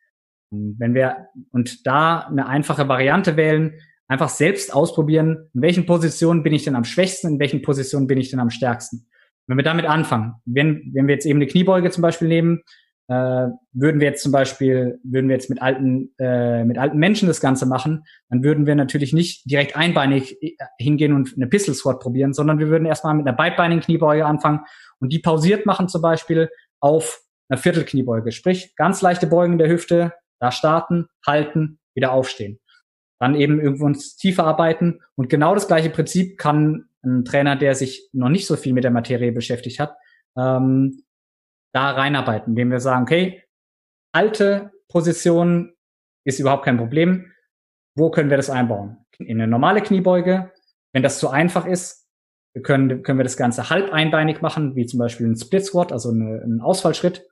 Wenn wir und da eine einfache Variante wählen, einfach selbst ausprobieren, in welchen Positionen bin ich denn am schwächsten, in welchen Positionen bin ich denn am stärksten. Wenn wir damit anfangen, wenn, wenn wir jetzt eben eine Kniebeuge zum Beispiel nehmen, äh, würden wir jetzt zum Beispiel, würden wir jetzt mit alten, äh, mit alten Menschen das Ganze machen, dann würden wir natürlich nicht direkt einbeinig äh, hingehen und eine Pistol Squat probieren, sondern wir würden erstmal mit einer beidbeinigen Kniebeuge anfangen und die pausiert machen zum Beispiel auf einer Viertelkniebeuge. Sprich, ganz leichte Beugen der Hüfte, da starten, halten, wieder aufstehen. Dann eben irgendwo uns tiefer arbeiten und genau das gleiche Prinzip kann ein Trainer, der sich noch nicht so viel mit der Materie beschäftigt hat, ähm, da reinarbeiten, indem wir sagen, okay, alte Position ist überhaupt kein Problem. Wo können wir das einbauen? In eine normale Kniebeuge. Wenn das zu einfach ist, können, können wir das Ganze halb einbeinig machen, wie zum Beispiel ein Split Squat, also eine, einen Ausfallschritt.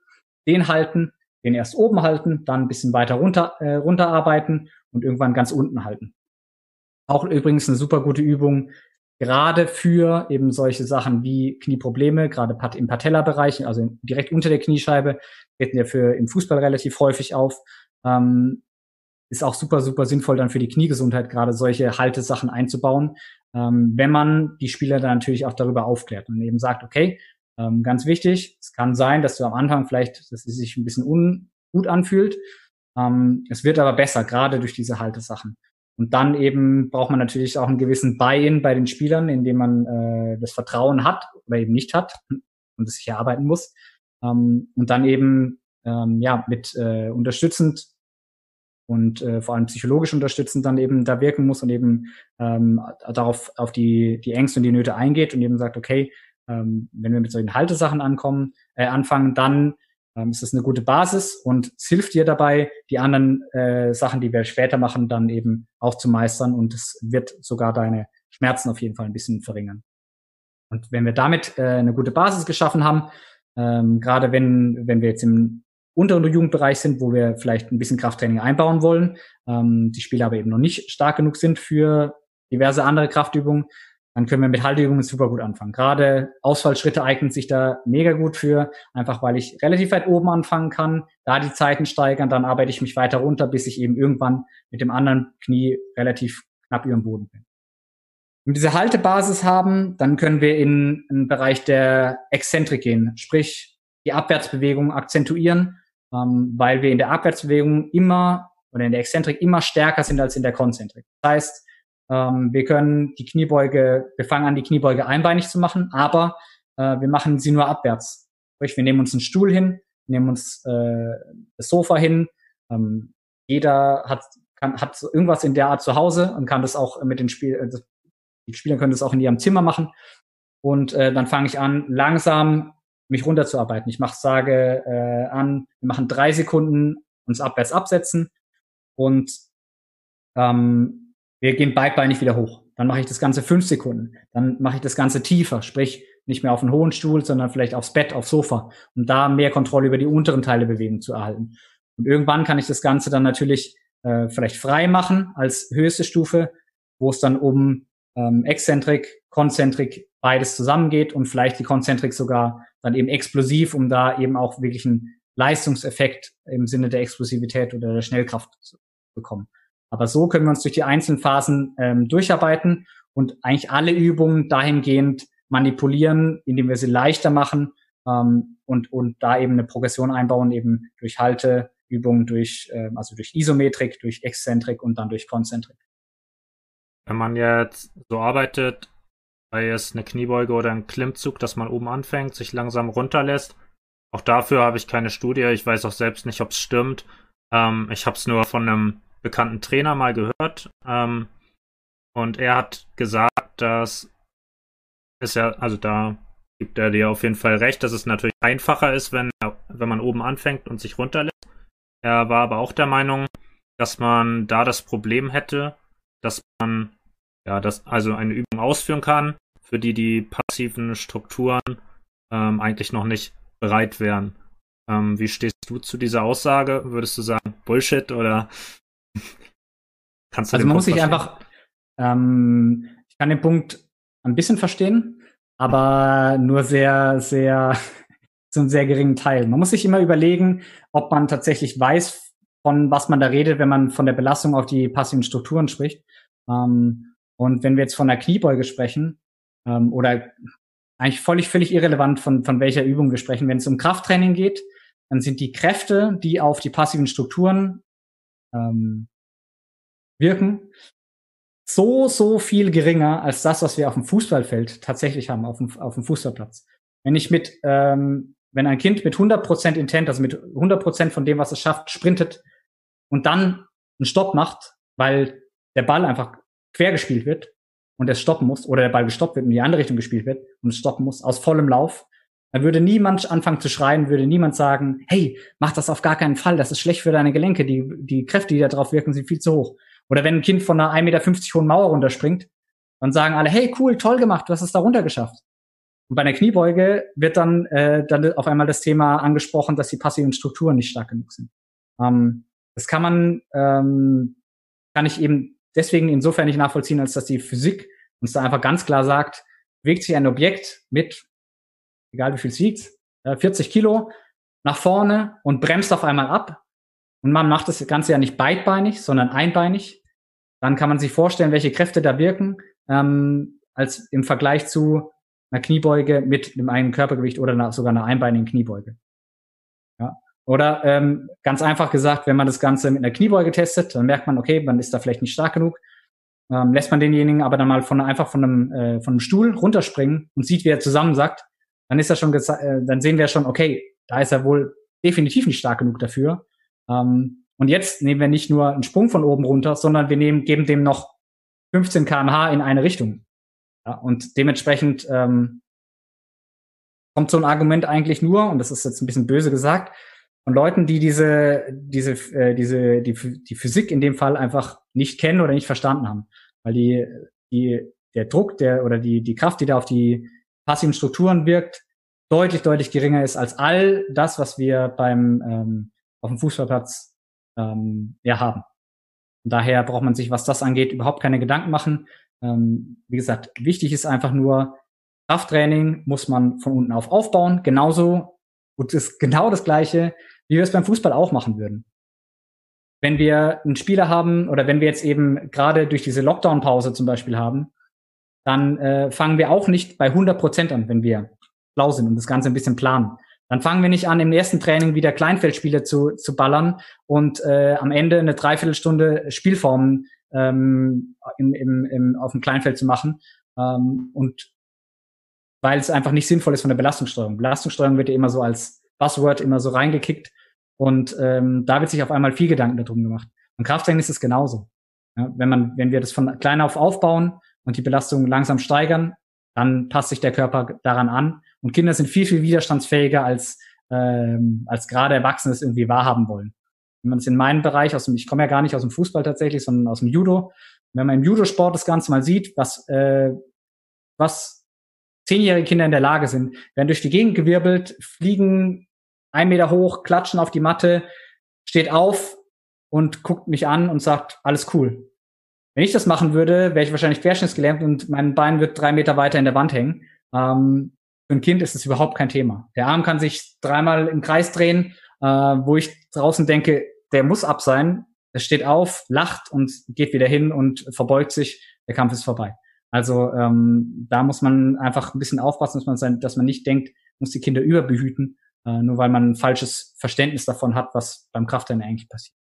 Den halten, den erst oben halten, dann ein bisschen weiter runter, äh, runterarbeiten und irgendwann ganz unten halten. Auch übrigens eine super gute Übung, gerade für eben solche Sachen wie Knieprobleme, gerade im Patella-Bereich, also direkt unter der Kniescheibe, treten ja für im Fußball relativ häufig auf. Ähm, ist auch super, super sinnvoll dann für die Kniegesundheit, gerade solche Haltesachen einzubauen, ähm, wenn man die Spieler dann natürlich auch darüber aufklärt und eben sagt, okay, ähm, ganz wichtig, es kann sein, dass du am Anfang vielleicht, dass es sich ein bisschen ungut anfühlt. Ähm, es wird aber besser, gerade durch diese Haltesachen. Und dann eben braucht man natürlich auch einen gewissen Buy-in bei den Spielern, indem man äh, das Vertrauen hat oder eben nicht hat und es sich erarbeiten muss. Ähm, und dann eben ähm, ja mit äh, unterstützend und äh, vor allem psychologisch unterstützend dann eben da wirken muss und eben ähm, darauf auf die die Ängste und die Nöte eingeht und eben sagt, okay, ähm, wenn wir mit solchen Haltesachen ankommen, äh, anfangen, dann ähm, ist das eine gute Basis und es hilft dir dabei, die anderen äh, Sachen, die wir später machen, dann eben auch zu meistern und es wird sogar deine Schmerzen auf jeden Fall ein bisschen verringern. Und wenn wir damit äh, eine gute Basis geschaffen haben, ähm, gerade wenn, wenn wir jetzt im Unter- und Jugendbereich sind, wo wir vielleicht ein bisschen Krafttraining einbauen wollen, ähm, die Spieler aber eben noch nicht stark genug sind für diverse andere Kraftübungen, dann können wir mit Halteübungen super gut anfangen. Gerade Ausfallschritte eignen sich da mega gut für, einfach weil ich relativ weit oben anfangen kann, da die Zeiten steigern, dann arbeite ich mich weiter runter, bis ich eben irgendwann mit dem anderen Knie relativ knapp über dem Boden bin. Wenn wir diese Haltebasis haben, dann können wir in einen Bereich der Exzentrik gehen, sprich die Abwärtsbewegung akzentuieren, ähm, weil wir in der Abwärtsbewegung immer oder in der Exzentrik immer stärker sind als in der Konzentrik. Das heißt, ähm, wir können die Kniebeuge, wir fangen an, die Kniebeuge einbeinig zu machen, aber äh, wir machen sie nur abwärts. Sprich, wir nehmen uns einen Stuhl hin, nehmen uns äh, das Sofa hin. Ähm, jeder hat, kann, hat irgendwas in der Art zu Hause und kann das auch mit den Spiel, äh, die Spieler können das auch in ihrem Zimmer machen. Und äh, dann fange ich an, langsam mich runterzuarbeiten. Ich mache, sage äh, an, wir machen drei Sekunden uns abwärts absetzen und ähm, wir gehen beidbeinig wieder hoch. Dann mache ich das Ganze fünf Sekunden. Dann mache ich das Ganze tiefer, sprich nicht mehr auf einen hohen Stuhl, sondern vielleicht aufs Bett, aufs Sofa, um da mehr Kontrolle über die unteren Teile Bewegung zu erhalten. Und irgendwann kann ich das Ganze dann natürlich äh, vielleicht frei machen als höchste Stufe, wo es dann um ähm, Exzentrik, Konzentrik beides zusammengeht und vielleicht die Konzentrik sogar dann eben explosiv, um da eben auch wirklich einen Leistungseffekt im Sinne der Explosivität oder der Schnellkraft zu bekommen. Aber so können wir uns durch die einzelnen Phasen ähm, durcharbeiten und eigentlich alle Übungen dahingehend manipulieren, indem wir sie leichter machen ähm, und, und da eben eine Progression einbauen, eben durch Halteübungen, durch, äh, also durch Isometrik, durch Exzentrik und dann durch Konzentrik. Wenn man jetzt so arbeitet, sei es eine Kniebeuge oder ein Klimmzug, dass man oben anfängt, sich langsam runterlässt, auch dafür habe ich keine Studie. Ich weiß auch selbst nicht, ob es stimmt. Ähm, ich habe es nur von einem bekannten Trainer mal gehört. Ähm, und er hat gesagt, dass es ja, also da gibt er dir auf jeden Fall recht, dass es natürlich einfacher ist, wenn, wenn man oben anfängt und sich runterlässt. Er war aber auch der Meinung, dass man da das Problem hätte, dass man ja, das also eine Übung ausführen kann, für die die passiven Strukturen ähm, eigentlich noch nicht bereit wären. Ähm, wie stehst du zu dieser Aussage? Würdest du sagen Bullshit oder kannst du Also man muss sich einfach, ähm, ich kann den Punkt ein bisschen verstehen, aber nur sehr, sehr zu einem sehr geringen Teil. Man muss sich immer überlegen, ob man tatsächlich weiß, von was man da redet, wenn man von der Belastung auf die passiven Strukturen spricht. Ähm, und wenn wir jetzt von der Kniebeuge sprechen, ähm, oder eigentlich völlig, völlig irrelevant, von, von welcher Übung wir sprechen, wenn es um Krafttraining geht, dann sind die Kräfte, die auf die passiven Strukturen ähm, wirken, so, so viel geringer als das, was wir auf dem Fußballfeld tatsächlich haben, auf dem, auf dem Fußballplatz. Wenn ich mit, ähm, wenn ein Kind mit 100% Intent, also mit 100% von dem, was es schafft, sprintet und dann einen Stopp macht, weil der Ball einfach quer gespielt wird und es stoppen muss, oder der Ball gestoppt wird und in die andere Richtung gespielt wird und es stoppen muss, aus vollem Lauf, dann würde niemand anfangen zu schreien, würde niemand sagen, hey, mach das auf gar keinen Fall, das ist schlecht für deine Gelenke, die, die Kräfte, die da drauf wirken, sind viel zu hoch. Oder wenn ein Kind von einer 1,50 Meter hohen Mauer runterspringt, dann sagen alle, hey, cool, toll gemacht, du hast es da runter geschafft. Und bei einer Kniebeuge wird dann, äh, dann auf einmal das Thema angesprochen, dass die passiven Strukturen nicht stark genug sind. Ähm, das kann man, ähm, kann ich eben deswegen insofern nicht nachvollziehen, als dass die Physik uns da einfach ganz klar sagt, bewegt sich ein Objekt mit, egal wie viel es wiegt, 40 Kilo nach vorne und bremst auf einmal ab, und man macht das Ganze ja nicht beidbeinig, sondern einbeinig, dann kann man sich vorstellen, welche Kräfte da wirken, ähm, als im Vergleich zu einer Kniebeuge mit einem Körpergewicht oder einer, sogar einer einbeinigen Kniebeuge. Oder ähm, ganz einfach gesagt, wenn man das Ganze mit einer Kniebeuge testet, dann merkt man, okay, man ist da vielleicht nicht stark genug. Ähm, lässt man denjenigen aber dann mal von einfach von einem, äh, von einem Stuhl runterspringen und sieht, wie er zusammensackt, dann ist er schon, äh, dann sehen wir schon, okay, da ist er wohl definitiv nicht stark genug dafür. Ähm, und jetzt nehmen wir nicht nur einen Sprung von oben runter, sondern wir nehmen, geben dem noch 15 kmh in eine Richtung. Ja, und dementsprechend ähm, kommt so ein Argument eigentlich nur, und das ist jetzt ein bisschen böse gesagt, von Leuten, die diese, diese, äh, diese, die, die Physik in dem Fall einfach nicht kennen oder nicht verstanden haben. Weil die, die, der Druck, der oder die, die Kraft, die da auf die passiven Strukturen wirkt, deutlich, deutlich geringer ist als all das, was wir beim ähm, auf dem Fußballplatz ähm, ja, haben. Und daher braucht man sich, was das angeht, überhaupt keine Gedanken machen. Ähm, wie gesagt, wichtig ist einfach nur, Krafttraining muss man von unten auf aufbauen. Genauso, und ist genau das Gleiche, wie wir es beim Fußball auch machen würden. Wenn wir einen Spieler haben oder wenn wir jetzt eben gerade durch diese Lockdown-Pause zum Beispiel haben, dann äh, fangen wir auch nicht bei 100 Prozent an, wenn wir schlau sind und das Ganze ein bisschen planen. Dann fangen wir nicht an, im ersten Training wieder Kleinfeldspiele zu, zu ballern und äh, am Ende eine Dreiviertelstunde Spielformen ähm, im, im, im, auf dem Kleinfeld zu machen. Ähm, und weil es einfach nicht sinnvoll ist von der Belastungssteuerung. Belastungssteuerung wird ja immer so als Buzzword immer so reingekickt und ähm, da wird sich auf einmal viel Gedanken darum gemacht. Und Krafttraining ist es genauso. Ja, wenn man, wenn wir das von klein auf aufbauen und die Belastung langsam steigern, dann passt sich der Körper daran an. Und Kinder sind viel, viel widerstandsfähiger als, ähm, als gerade Erwachsene es irgendwie wahrhaben wollen. Wenn man es in meinem Bereich, aus dem, ich komme ja gar nicht aus dem Fußball tatsächlich, sondern aus dem Judo, wenn man im Judosport das Ganze mal sieht, was, äh, was zehnjährige Kinder in der Lage sind, werden durch die Gegend gewirbelt, fliegen ein Meter hoch, klatschen auf die Matte, steht auf und guckt mich an und sagt, alles cool. Wenn ich das machen würde, wäre ich wahrscheinlich querschnittsgelähmt und mein Bein wird drei Meter weiter in der Wand hängen. Ähm, für ein Kind ist es überhaupt kein Thema. Der Arm kann sich dreimal im Kreis drehen, äh, wo ich draußen denke, der muss ab sein. Er steht auf, lacht und geht wieder hin und verbeugt sich. Der Kampf ist vorbei. Also ähm, da muss man einfach ein bisschen aufpassen, dass man, sein, dass man nicht denkt, muss die Kinder überbehüten, äh, nur weil man ein falsches Verständnis davon hat, was beim Krafttraining eigentlich passiert.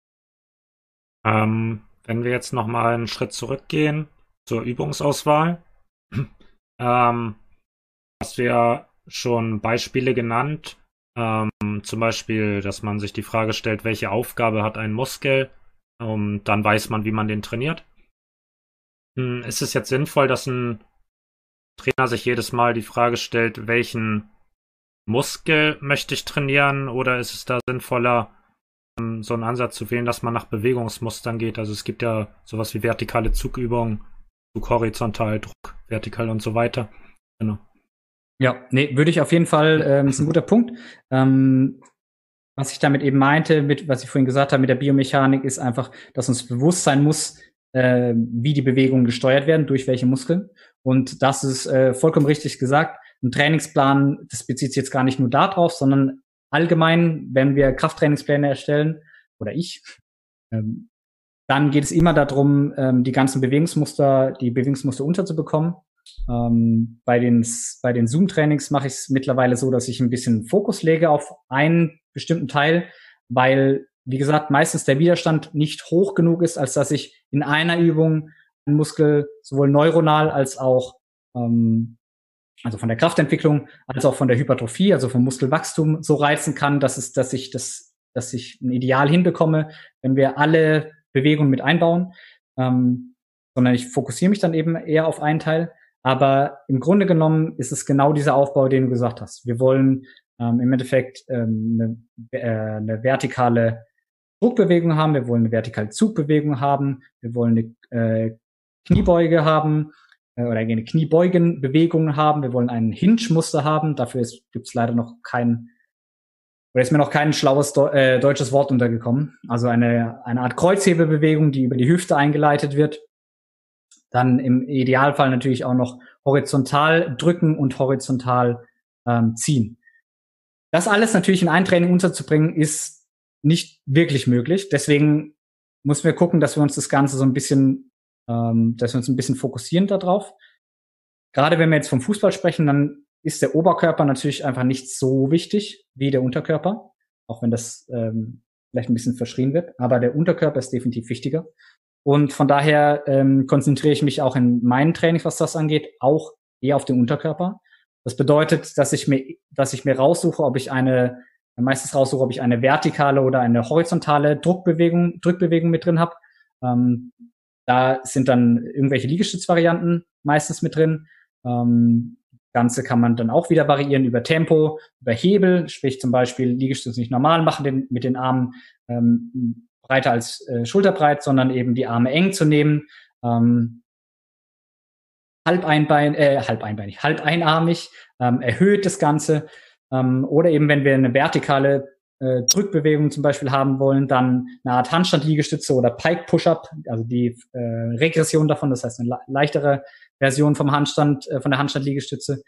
Ähm, wenn wir jetzt noch mal einen Schritt zurückgehen zur Übungsauswahl, ähm, hast du ja schon Beispiele genannt, ähm, zum Beispiel, dass man sich die Frage stellt, welche Aufgabe hat ein Muskel, um, dann weiß man, wie man den trainiert. Hm, ist es jetzt sinnvoll, dass ein Trainer sich jedes Mal die Frage stellt, welchen Muskel möchte ich trainieren oder ist es da sinnvoller, ähm, so einen Ansatz zu wählen, dass man nach Bewegungsmustern geht? Also es gibt ja sowas wie vertikale Zugübungen, Zug horizontal, Druck vertikal und so weiter. Genau. Ja, nee, würde ich auf jeden Fall, ähm, ist ein guter Punkt. Ähm, was ich damit eben meinte, mit was ich vorhin gesagt habe, mit der Biomechanik, ist einfach, dass uns bewusst sein muss, äh, wie die Bewegungen gesteuert werden, durch welche Muskeln. Und das ist äh, vollkommen richtig gesagt. Ein Trainingsplan, das bezieht sich jetzt gar nicht nur darauf, sondern allgemein, wenn wir Krafttrainingspläne erstellen, oder ich, ähm, dann geht es immer darum, ähm, die ganzen Bewegungsmuster, die Bewegungsmuster unterzubekommen. Ähm, bei den, bei den Zoom-Trainings mache ich es mittlerweile so, dass ich ein bisschen Fokus lege auf einen bestimmten Teil, weil, wie gesagt, meistens der Widerstand nicht hoch genug ist, als dass ich in einer Übung einen Muskel sowohl neuronal als auch ähm, also von der Kraftentwicklung als auch von der Hypertrophie, also vom Muskelwachstum so reizen kann, dass es, dass ich das, dass ich ein Ideal hinbekomme, wenn wir alle Bewegungen mit einbauen, ähm, sondern ich fokussiere mich dann eben eher auf einen Teil. Aber im Grunde genommen ist es genau dieser Aufbau, den du gesagt hast. Wir wollen ähm, im Endeffekt ähm, eine, äh, eine vertikale Druckbewegung haben, wir wollen eine vertikale Zugbewegung haben, wir wollen eine äh, Kniebeuge haben äh, oder eine Kniebeugenbewegung haben, wir wollen ein Hinge-Muster haben. Dafür gibt es leider noch kein oder ist mir noch kein schlaues äh, deutsches Wort untergekommen. Also eine, eine Art Kreuzhebebewegung, die über die Hüfte eingeleitet wird. Dann im Idealfall natürlich auch noch horizontal drücken und horizontal ähm, ziehen. Das alles natürlich in ein Training unterzubringen, ist nicht wirklich möglich. Deswegen müssen wir gucken, dass wir uns das Ganze so ein bisschen, ähm, dass wir uns ein bisschen fokussieren darauf. Gerade wenn wir jetzt vom Fußball sprechen, dann ist der Oberkörper natürlich einfach nicht so wichtig wie der Unterkörper, auch wenn das ähm, vielleicht ein bisschen verschrien wird. Aber der Unterkörper ist definitiv wichtiger. Und von daher ähm, konzentriere ich mich auch in meinen Trainings, was das angeht, auch eher auf den Unterkörper. Das bedeutet, dass ich mir, dass ich mir raussuche, ob ich eine, meistens raussuche, ob ich eine vertikale oder eine horizontale Druckbewegung, Drückbewegung mit drin habe. Ähm, da sind dann irgendwelche Liegestützvarianten meistens mit drin. Ähm, Ganze kann man dann auch wieder variieren über Tempo, über Hebel, sprich zum Beispiel Liegestütz nicht normal machen, den, mit den Armen ähm, breiter als äh, schulterbreit, sondern eben die Arme eng zu nehmen. Ähm, halb einbein, äh, halb einbeinig, halb einarmig, ähm, erhöht das Ganze. Ähm, oder eben, wenn wir eine vertikale äh, Drückbewegung zum Beispiel haben wollen, dann eine Art Handstand-Liegestütze oder Pike-Push-Up, also die äh, Regression davon, das heißt eine le leichtere Version vom Handstand, äh, von der Handstand-Liegestütze,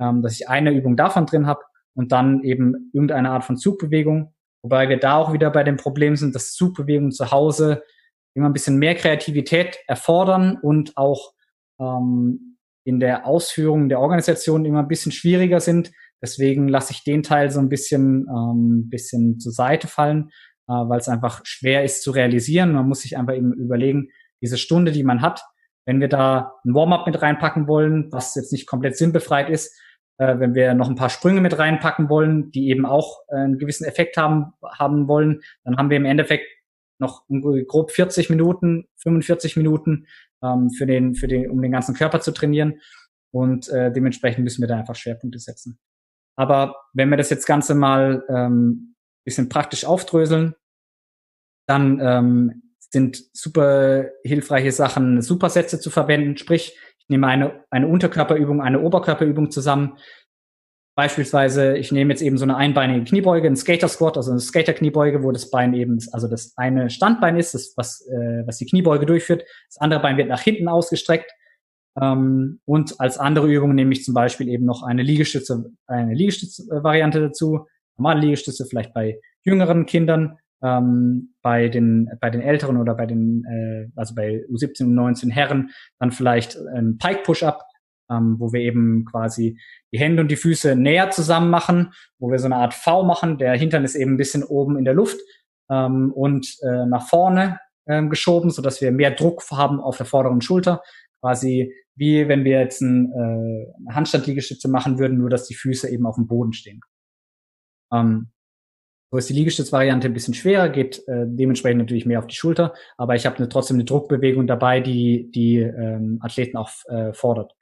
ähm, dass ich eine Übung davon drin habe und dann eben irgendeine Art von Zugbewegung. Wobei wir da auch wieder bei dem Problem sind, dass Zugbewegungen zu Hause immer ein bisschen mehr Kreativität erfordern und auch ähm, in der Ausführung der Organisation immer ein bisschen schwieriger sind. Deswegen lasse ich den Teil so ein bisschen, ähm, bisschen zur Seite fallen, äh, weil es einfach schwer ist zu realisieren. Man muss sich einfach eben überlegen, diese Stunde, die man hat, wenn wir da ein Warm-up mit reinpacken wollen, was jetzt nicht komplett sinnbefreit ist, äh, wenn wir noch ein paar Sprünge mit reinpacken wollen, die eben auch äh, einen gewissen Effekt haben, haben wollen, dann haben wir im Endeffekt noch grob 40 Minuten, 45 Minuten ähm, für den, für den, um den ganzen Körper zu trainieren. Und äh, dementsprechend müssen wir da einfach Schwerpunkte setzen. Aber wenn wir das jetzt Ganze mal ähm, bisschen praktisch aufdröseln, dann ähm, sind super hilfreiche Sachen, Supersätze zu verwenden. Sprich, ich nehme eine, eine Unterkörperübung, eine Oberkörperübung zusammen. Beispielsweise, ich nehme jetzt eben so eine einbeinige Kniebeuge, ein Skater Squat, also eine Skater Kniebeuge, wo das Bein eben, also das eine Standbein ist, das, was, äh, was die Kniebeuge durchführt. Das andere Bein wird nach hinten ausgestreckt. Ähm, und als andere Übung nehme ich zum Beispiel eben noch eine Liegestütze, eine Liegestütze-Variante dazu. Normale Liegestütze vielleicht bei jüngeren Kindern, ähm, bei den bei den älteren oder bei den äh, also bei U17 und 19 Herren dann vielleicht ein Pike Push-up, ähm, wo wir eben quasi die Hände und die Füße näher zusammen machen, wo wir so eine Art V machen. Der Hintern ist eben ein bisschen oben in der Luft ähm, und äh, nach vorne ähm, geschoben, so dass wir mehr Druck haben auf der vorderen Schulter. Quasi wie wenn wir jetzt ein, äh, eine Handstand-Liegestütze machen würden, nur dass die Füße eben auf dem Boden stehen. Ähm, so ist die Liegestütz-Variante ein bisschen schwerer, geht äh, dementsprechend natürlich mehr auf die Schulter, aber ich habe eine, trotzdem eine Druckbewegung dabei, die die ähm, Athleten auch äh, fordert.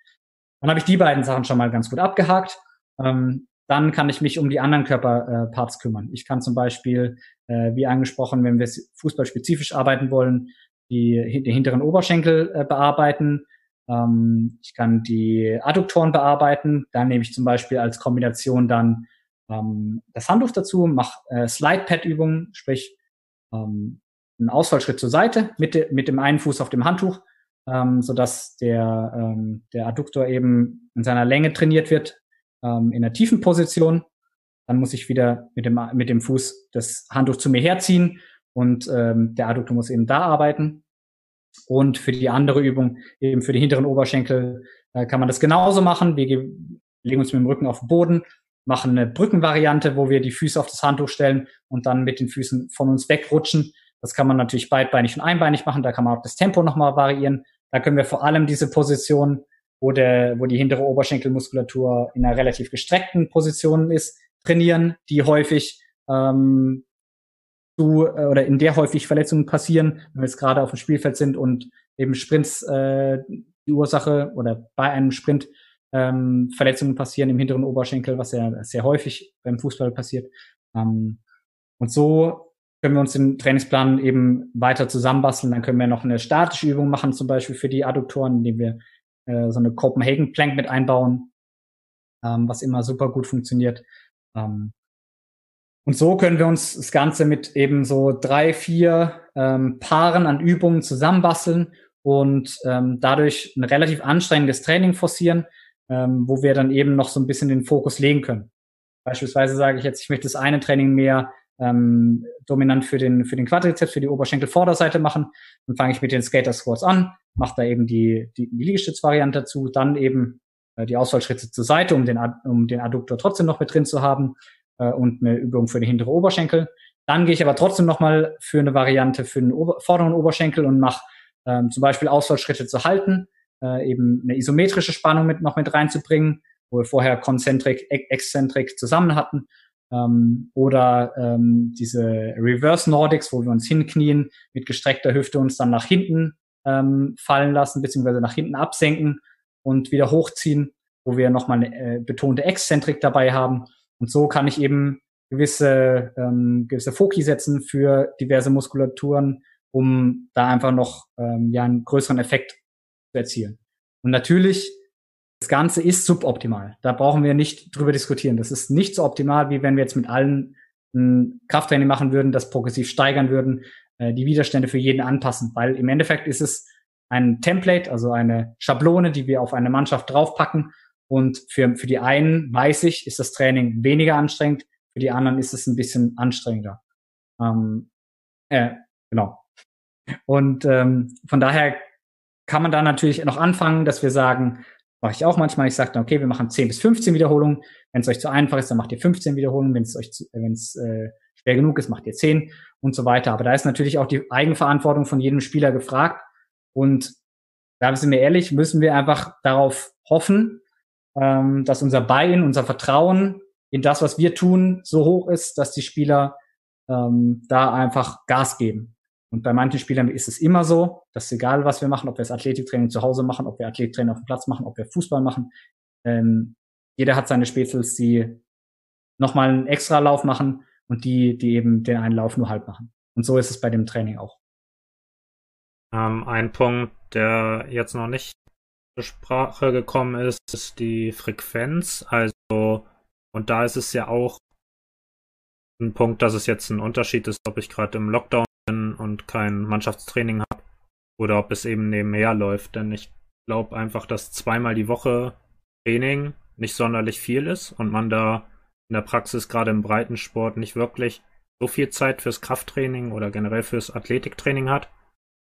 Dann habe ich die beiden Sachen schon mal ganz gut abgehakt. Ähm, dann kann ich mich um die anderen Körperparts äh, kümmern. Ich kann zum Beispiel, äh, wie angesprochen, wenn wir fußballspezifisch arbeiten wollen, die, die hinteren Oberschenkel äh, bearbeiten. Ähm, ich kann die Adduktoren bearbeiten. Dann nehme ich zum Beispiel als Kombination dann ähm, das Handtuch dazu, mache äh, Slide-Pad-Übungen, sprich ähm, einen Ausfallschritt zur Seite mit, mit dem einen Fuß auf dem Handtuch, ähm, sodass der, ähm, der Adduktor eben in seiner Länge trainiert wird, ähm, in der tiefen Position. Dann muss ich wieder mit dem, mit dem Fuß das Handtuch zu mir herziehen und ähm, der Adduktor muss eben da arbeiten. Und für die andere Übung, eben für die hinteren Oberschenkel, äh, kann man das genauso machen. Wir legen uns mit dem Rücken auf den Boden, machen eine Brückenvariante, wo wir die Füße auf das Handtuch stellen und dann mit den Füßen von uns wegrutschen. Das kann man natürlich beidbeinig und einbeinig machen. Da kann man auch das Tempo nochmal variieren. Da können wir vor allem diese Position, wo, der, wo die hintere Oberschenkelmuskulatur in einer relativ gestreckten Position ist, trainieren, die häufig ähm, zu, äh, oder in der häufig Verletzungen passieren, wenn wir jetzt gerade auf dem Spielfeld sind und eben Sprints äh, die Ursache oder bei einem Sprint ähm, Verletzungen passieren im hinteren Oberschenkel, was ja sehr häufig beim Fußball passiert. Ähm, und so können wir uns den Trainingsplan eben weiter zusammenbasteln. Dann können wir noch eine statische Übung machen, zum Beispiel für die Adduktoren, indem wir äh, so eine Copenhagen Plank mit einbauen, ähm, was immer super gut funktioniert. Ähm, und so können wir uns das Ganze mit eben so drei, vier ähm, Paaren an Übungen zusammenbasteln und ähm, dadurch ein relativ anstrengendes Training forcieren, ähm, wo wir dann eben noch so ein bisschen den Fokus legen können. Beispielsweise sage ich jetzt, ich möchte das eine Training mehr ähm, dominant für den, für den Quadrizeps, für die Oberschenkelvorderseite machen. Dann fange ich mit den Skater Squats an, mache da eben die, die, die Liegestützvariante dazu, dann eben äh, die Ausfallschritte zur Seite, um den, um den Adduktor trotzdem noch mit drin zu haben äh, und eine Übung für den hinteren Oberschenkel. Dann gehe ich aber trotzdem nochmal für eine Variante für den Ober vorderen Oberschenkel und mache ähm, zum Beispiel Ausfallschritte zu halten, äh, eben eine isometrische Spannung mit noch mit reinzubringen, wo wir vorher Konzentrik, Exzentrik zusammen hatten. Ähm, oder ähm, diese Reverse Nordics, wo wir uns hinknien, mit gestreckter Hüfte uns dann nach hinten ähm, fallen lassen, beziehungsweise nach hinten absenken und wieder hochziehen, wo wir nochmal eine äh, betonte Exzentrik dabei haben. Und so kann ich eben gewisse, ähm, gewisse Foki setzen für diverse Muskulaturen, um da einfach noch ähm, ja, einen größeren Effekt zu erzielen. Und natürlich, das Ganze ist suboptimal. Da brauchen wir nicht drüber diskutieren. Das ist nicht so optimal, wie wenn wir jetzt mit allen ein Krafttraining machen würden, das progressiv steigern würden, äh, die Widerstände für jeden anpassen. Weil im Endeffekt ist es ein Template, also eine Schablone, die wir auf eine Mannschaft draufpacken. Und für, für die einen, weiß ich, ist das Training weniger anstrengend, für die anderen ist es ein bisschen anstrengender. Ähm, äh, genau. Und ähm, von daher kann man da natürlich noch anfangen, dass wir sagen, mache ich auch manchmal, ich sage dann, okay, wir machen 10 bis 15 Wiederholungen. Wenn es euch zu einfach ist, dann macht ihr 15 Wiederholungen. Wenn es euch, zu, wenn es äh, schwer genug ist, macht ihr 10 und so weiter. Aber da ist natürlich auch die Eigenverantwortung von jedem Spieler gefragt. Und da sind wir ehrlich, müssen wir einfach darauf hoffen, ähm, dass unser Buy-in, unser Vertrauen in das, was wir tun, so hoch ist, dass die Spieler ähm, da einfach Gas geben. Und bei manchen Spielern ist es immer so, dass egal, was wir machen, ob wir das Athletiktraining zu Hause machen, ob wir Athletiktraining auf dem Platz machen, ob wir Fußball machen, ähm, jeder hat seine Spezels, die nochmal einen extra Lauf machen und die, die eben den einen Lauf nur halb machen. Und so ist es bei dem Training auch. Ähm, ein Punkt, der jetzt noch nicht Sprache gekommen ist, ist die Frequenz. Also, und da ist es ja auch ein Punkt, dass es jetzt ein Unterschied ist, ob ich gerade im Lockdown bin und kein Mannschaftstraining habe oder ob es eben nebenher läuft. Denn ich glaube einfach, dass zweimal die Woche Training nicht sonderlich viel ist und man da in der Praxis gerade im Breitensport nicht wirklich so viel Zeit fürs Krafttraining oder generell fürs Athletiktraining hat.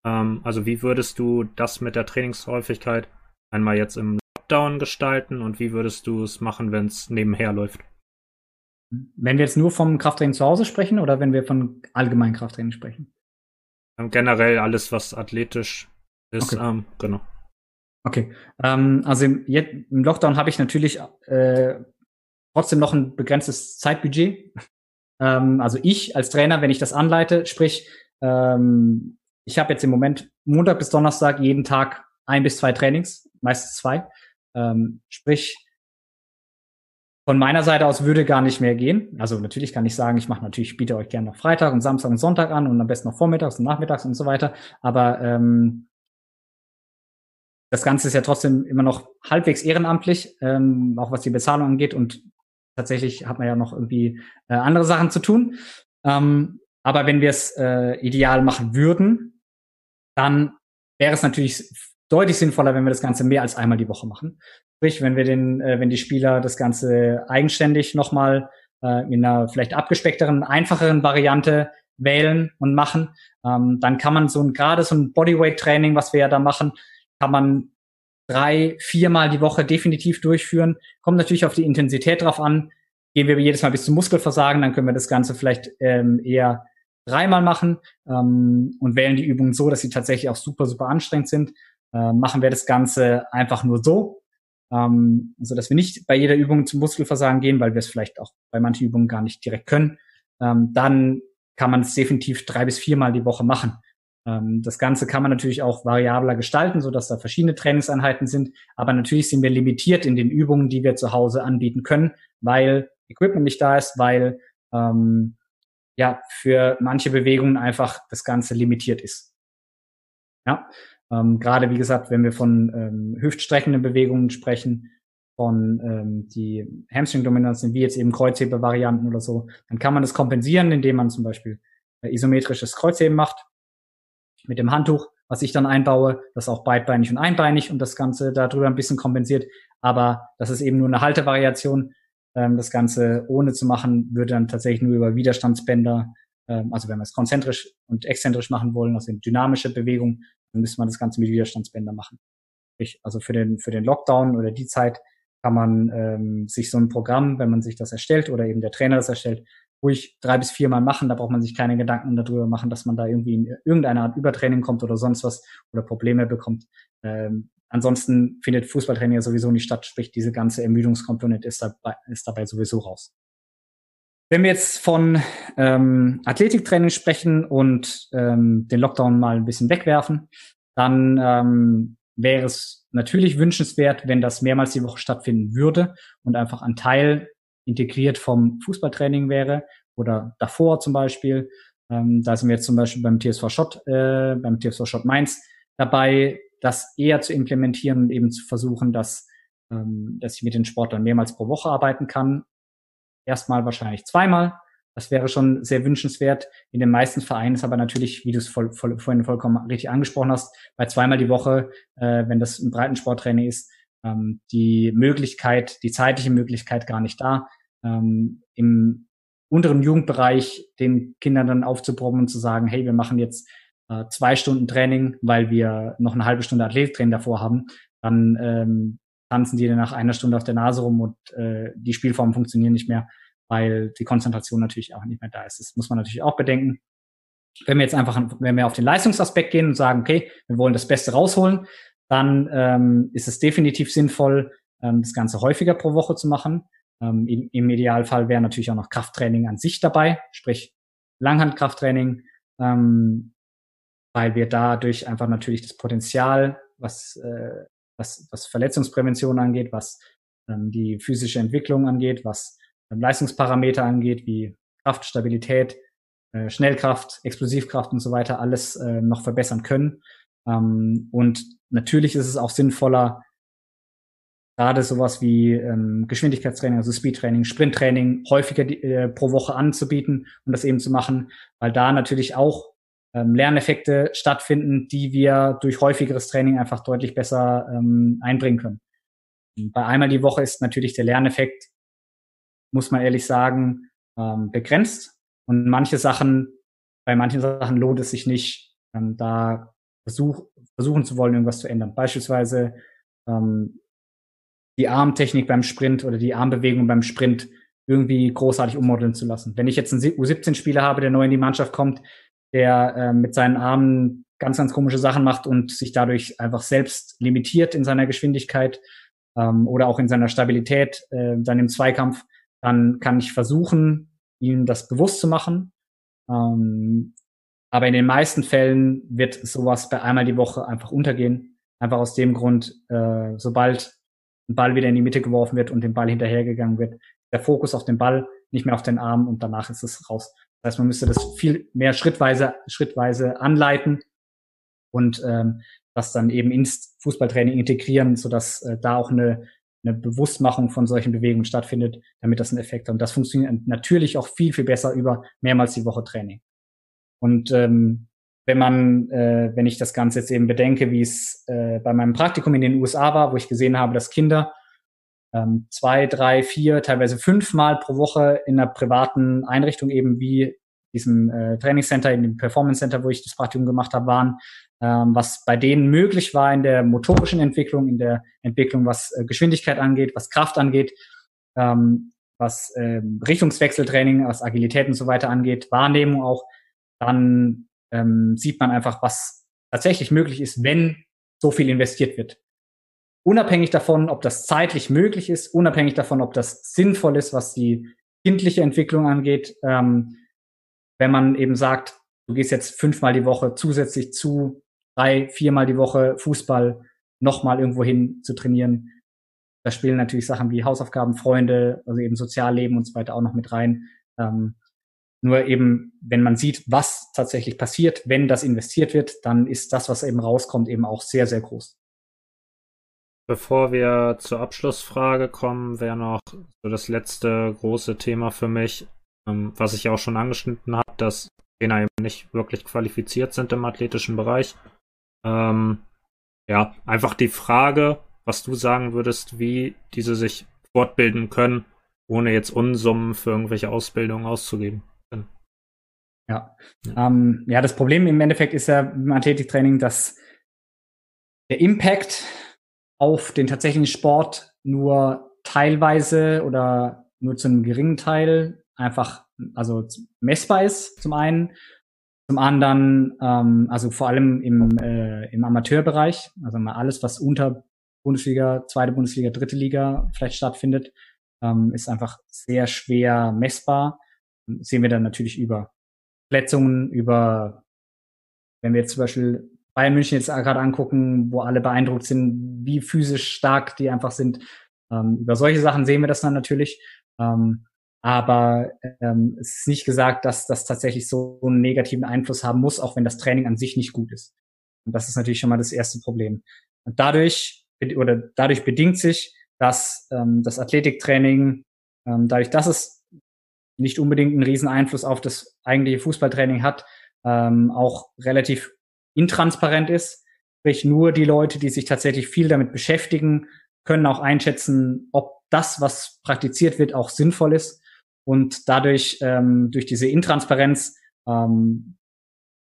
Ähm, also wie würdest du das mit der Trainingshäufigkeit einmal jetzt im Lockdown gestalten und wie würdest du es machen, wenn es nebenher läuft? Wenn wir jetzt nur vom Krafttraining zu Hause sprechen oder wenn wir von allgemeinem Krafttraining sprechen? Ähm, generell alles, was athletisch ist, okay. ähm, genau. Okay, ähm, also im, im Lockdown habe ich natürlich äh, trotzdem noch ein begrenztes Zeitbudget. ähm, also ich als Trainer, wenn ich das anleite, sprich, ähm, ich habe jetzt im Moment Montag bis Donnerstag jeden Tag ein bis zwei Trainings, meistens zwei. Ähm, sprich, von meiner Seite aus würde gar nicht mehr gehen. Also natürlich kann ich sagen, ich mache natürlich, biete euch gerne noch Freitag und Samstag und Sonntag an und am besten noch vormittags und nachmittags und so weiter. Aber ähm, das Ganze ist ja trotzdem immer noch halbwegs ehrenamtlich, ähm, auch was die Bezahlung angeht. Und tatsächlich hat man ja noch irgendwie äh, andere Sachen zu tun. Ähm, aber wenn wir es äh, ideal machen würden, dann wäre es natürlich deutlich sinnvoller, wenn wir das Ganze mehr als einmal die Woche machen. Sprich, wenn wir den, äh, wenn die Spieler das Ganze eigenständig nochmal äh, in einer vielleicht abgespeckteren, einfacheren Variante wählen und machen, ähm, dann kann man so ein gerade so ein Bodyweight-Training, was wir ja da machen, kann man drei, viermal die Woche definitiv durchführen. Kommt natürlich auf die Intensität drauf an. Gehen wir jedes Mal bis zum Muskelversagen, dann können wir das Ganze vielleicht ähm, eher dreimal machen ähm, und wählen die Übungen so, dass sie tatsächlich auch super, super anstrengend sind. Äh, machen wir das Ganze einfach nur so, ähm, so dass wir nicht bei jeder Übung zum Muskelversagen gehen, weil wir es vielleicht auch bei manchen Übungen gar nicht direkt können. Ähm, dann kann man es definitiv drei bis viermal die Woche machen. Ähm, das Ganze kann man natürlich auch variabler gestalten, so dass da verschiedene Trainingseinheiten sind. Aber natürlich sind wir limitiert in den Übungen, die wir zu Hause anbieten können, weil Equipment nicht da ist, weil ähm, ja für manche Bewegungen einfach das Ganze limitiert ist. Ja, ähm, gerade wie gesagt, wenn wir von ähm, hüftstreckenden Bewegungen sprechen, von ähm, die Hamstring-Dominanzen, wie jetzt eben Kreuzheber-Varianten oder so, dann kann man das kompensieren, indem man zum Beispiel äh, isometrisches Kreuzheben macht mit dem Handtuch, was ich dann einbaue, das auch beidbeinig und einbeinig und das Ganze darüber ein bisschen kompensiert. Aber das ist eben nur eine Haltevariation. Ähm, das Ganze ohne zu machen, würde dann tatsächlich nur über Widerstandsbänder, ähm, also wenn wir es konzentrisch und exzentrisch machen wollen, also in dynamische Bewegung, dann müsste man das Ganze mit Widerstandsbänder machen. Also für den, für den Lockdown oder die Zeit kann man ähm, sich so ein Programm, wenn man sich das erstellt oder eben der Trainer das erstellt, ruhig drei bis viermal machen. Da braucht man sich keine Gedanken darüber machen, dass man da irgendwie in irgendeine Art Übertraining kommt oder sonst was oder Probleme bekommt. Ähm, ansonsten findet Fußballtraining ja sowieso nicht statt, sprich diese ganze Ermüdungskomponente ist dabei, ist dabei sowieso raus. Wenn wir jetzt von ähm, Athletiktraining sprechen und ähm, den Lockdown mal ein bisschen wegwerfen, dann ähm, wäre es natürlich wünschenswert, wenn das mehrmals die Woche stattfinden würde und einfach ein Teil integriert vom Fußballtraining wäre oder davor zum Beispiel. Ähm, da sind wir jetzt zum Beispiel beim TSV Schott, äh, beim TSV Schott Mainz dabei, das eher zu implementieren und eben zu versuchen, dass, ähm, dass ich mit den Sportlern mehrmals pro Woche arbeiten kann. Erstmal wahrscheinlich zweimal. Das wäre schon sehr wünschenswert. In den meisten Vereinen ist aber natürlich, wie du es voll, voll, vorhin vollkommen richtig angesprochen hast, bei zweimal die Woche, äh, wenn das ein Breitensporttraining ist, ähm, die Möglichkeit, die zeitliche Möglichkeit gar nicht da, ähm, im unteren Jugendbereich den Kindern dann aufzuproben und zu sagen, hey, wir machen jetzt äh, zwei Stunden Training, weil wir noch eine halbe Stunde Athletiktraining davor haben, dann ähm, tanzen die dann nach einer Stunde auf der Nase rum und äh, die Spielformen funktionieren nicht mehr, weil die Konzentration natürlich auch nicht mehr da ist. Das muss man natürlich auch bedenken. Wenn wir jetzt einfach, wenn wir auf den Leistungsaspekt gehen und sagen, okay, wir wollen das Beste rausholen, dann ähm, ist es definitiv sinnvoll, ähm, das Ganze häufiger pro Woche zu machen. Ähm, im, Im Idealfall wäre natürlich auch noch Krafttraining an sich dabei, sprich Langhandkrafttraining, ähm, weil wir dadurch einfach natürlich das Potenzial, was, äh, was, was Verletzungsprävention angeht, was ähm, die physische Entwicklung angeht, was ähm, Leistungsparameter angeht, wie Kraft, Stabilität, äh, Schnellkraft, Explosivkraft und so weiter, alles äh, noch verbessern können. Ähm, und natürlich ist es auch sinnvoller, gerade sowas wie ähm, Geschwindigkeitstraining, also Speedtraining, Sprinttraining häufiger äh, pro Woche anzubieten und das eben zu machen, weil da natürlich auch ähm, Lerneffekte stattfinden, die wir durch häufigeres Training einfach deutlich besser ähm, einbringen können. Bei einmal die Woche ist natürlich der Lerneffekt, muss man ehrlich sagen, ähm, begrenzt. Und manche Sachen, bei manchen Sachen lohnt es sich nicht, ähm, da versuch, versuchen zu wollen, irgendwas zu ändern. Beispielsweise ähm, die Armtechnik beim Sprint oder die Armbewegung beim Sprint irgendwie großartig ummodeln zu lassen. Wenn ich jetzt einen U17-Spieler habe, der neu in die Mannschaft kommt, der äh, mit seinen Armen ganz, ganz komische Sachen macht und sich dadurch einfach selbst limitiert in seiner Geschwindigkeit ähm, oder auch in seiner Stabilität, äh, dann im Zweikampf, dann kann ich versuchen, ihm das bewusst zu machen. Ähm, aber in den meisten Fällen wird sowas bei einmal die Woche einfach untergehen. Einfach aus dem Grund, äh, sobald ein Ball wieder in die Mitte geworfen wird und dem Ball hinterhergegangen wird, der Fokus auf den Ball, nicht mehr auf den Arm und danach ist es raus. Das heißt, man müsste das viel mehr schrittweise, schrittweise anleiten und ähm, das dann eben ins Fußballtraining integrieren, sodass äh, da auch eine, eine Bewusstmachung von solchen Bewegungen stattfindet, damit das einen Effekt hat. Und das funktioniert natürlich auch viel, viel besser über mehrmals die Woche Training. Und ähm, wenn man, äh, wenn ich das Ganze jetzt eben bedenke, wie es äh, bei meinem Praktikum in den USA war, wo ich gesehen habe, dass Kinder ähm, zwei, drei, vier, teilweise fünfmal pro Woche in einer privaten Einrichtung eben wie diesem äh, Trainingscenter, in dem Performance Center, wo ich das Praktikum gemacht habe, waren, ähm, was bei denen möglich war in der motorischen Entwicklung, in der Entwicklung, was äh, Geschwindigkeit angeht, was Kraft angeht, ähm, was äh, Richtungswechseltraining, was Agilität und so weiter angeht, Wahrnehmung auch, dann ähm, sieht man einfach, was tatsächlich möglich ist, wenn so viel investiert wird. Unabhängig davon, ob das zeitlich möglich ist, unabhängig davon, ob das sinnvoll ist, was die kindliche Entwicklung angeht, ähm, wenn man eben sagt, du gehst jetzt fünfmal die Woche zusätzlich zu drei, viermal die Woche Fußball nochmal irgendwo hin zu trainieren. Da spielen natürlich Sachen wie Hausaufgaben, Freunde, also eben Sozialleben und so weiter auch noch mit rein. Ähm, nur eben, wenn man sieht, was tatsächlich passiert, wenn das investiert wird, dann ist das, was eben rauskommt, eben auch sehr, sehr groß. Bevor wir zur Abschlussfrage kommen, wäre noch so das letzte große Thema für mich, ähm, was ich auch schon angeschnitten habe, dass Trainer eben nicht wirklich qualifiziert sind im athletischen Bereich. Ähm, ja, einfach die Frage, was du sagen würdest, wie diese sich fortbilden können, ohne jetzt Unsummen für irgendwelche Ausbildungen auszugeben. Ja. Ja. Ähm, ja, das Problem im Endeffekt ist ja im Athletiktraining, dass der Impact auf den tatsächlichen Sport nur teilweise oder nur zu einem geringen Teil einfach also messbar ist, zum einen. Zum anderen, ähm, also vor allem im, äh, im Amateurbereich, also mal alles, was unter Bundesliga, zweite Bundesliga, dritte Liga vielleicht stattfindet, ähm, ist einfach sehr schwer messbar. Sehen wir dann natürlich über Verletzungen, über, wenn wir jetzt zum Beispiel Bayern München jetzt gerade angucken, wo alle beeindruckt sind, wie physisch stark die einfach sind. Ähm, über solche Sachen sehen wir das dann natürlich. Ähm, aber ähm, es ist nicht gesagt, dass das tatsächlich so einen negativen Einfluss haben muss, auch wenn das Training an sich nicht gut ist. Und das ist natürlich schon mal das erste Problem. Und dadurch oder dadurch bedingt sich, dass ähm, das Athletiktraining, ähm, dadurch, dass es nicht unbedingt einen riesen Einfluss auf das eigentliche Fußballtraining hat, ähm, auch relativ intransparent ist. Sprich, nur die Leute, die sich tatsächlich viel damit beschäftigen, können auch einschätzen, ob das, was praktiziert wird, auch sinnvoll ist. Und dadurch, ähm, durch diese Intransparenz, ähm,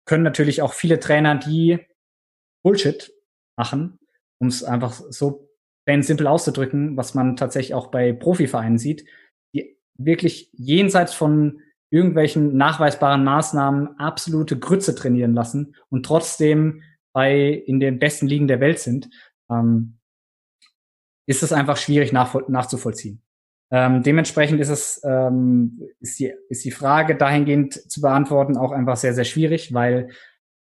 können natürlich auch viele Trainer, die Bullshit machen, um es einfach so plain simpel auszudrücken, was man tatsächlich auch bei Profivereinen sieht, die wirklich jenseits von irgendwelchen nachweisbaren Maßnahmen absolute Grütze trainieren lassen und trotzdem bei in den besten Ligen der Welt sind, ähm, ist es einfach schwierig nachzuvollziehen. Ähm, dementsprechend ist es ähm, ist, die, ist die Frage dahingehend zu beantworten auch einfach sehr sehr schwierig, weil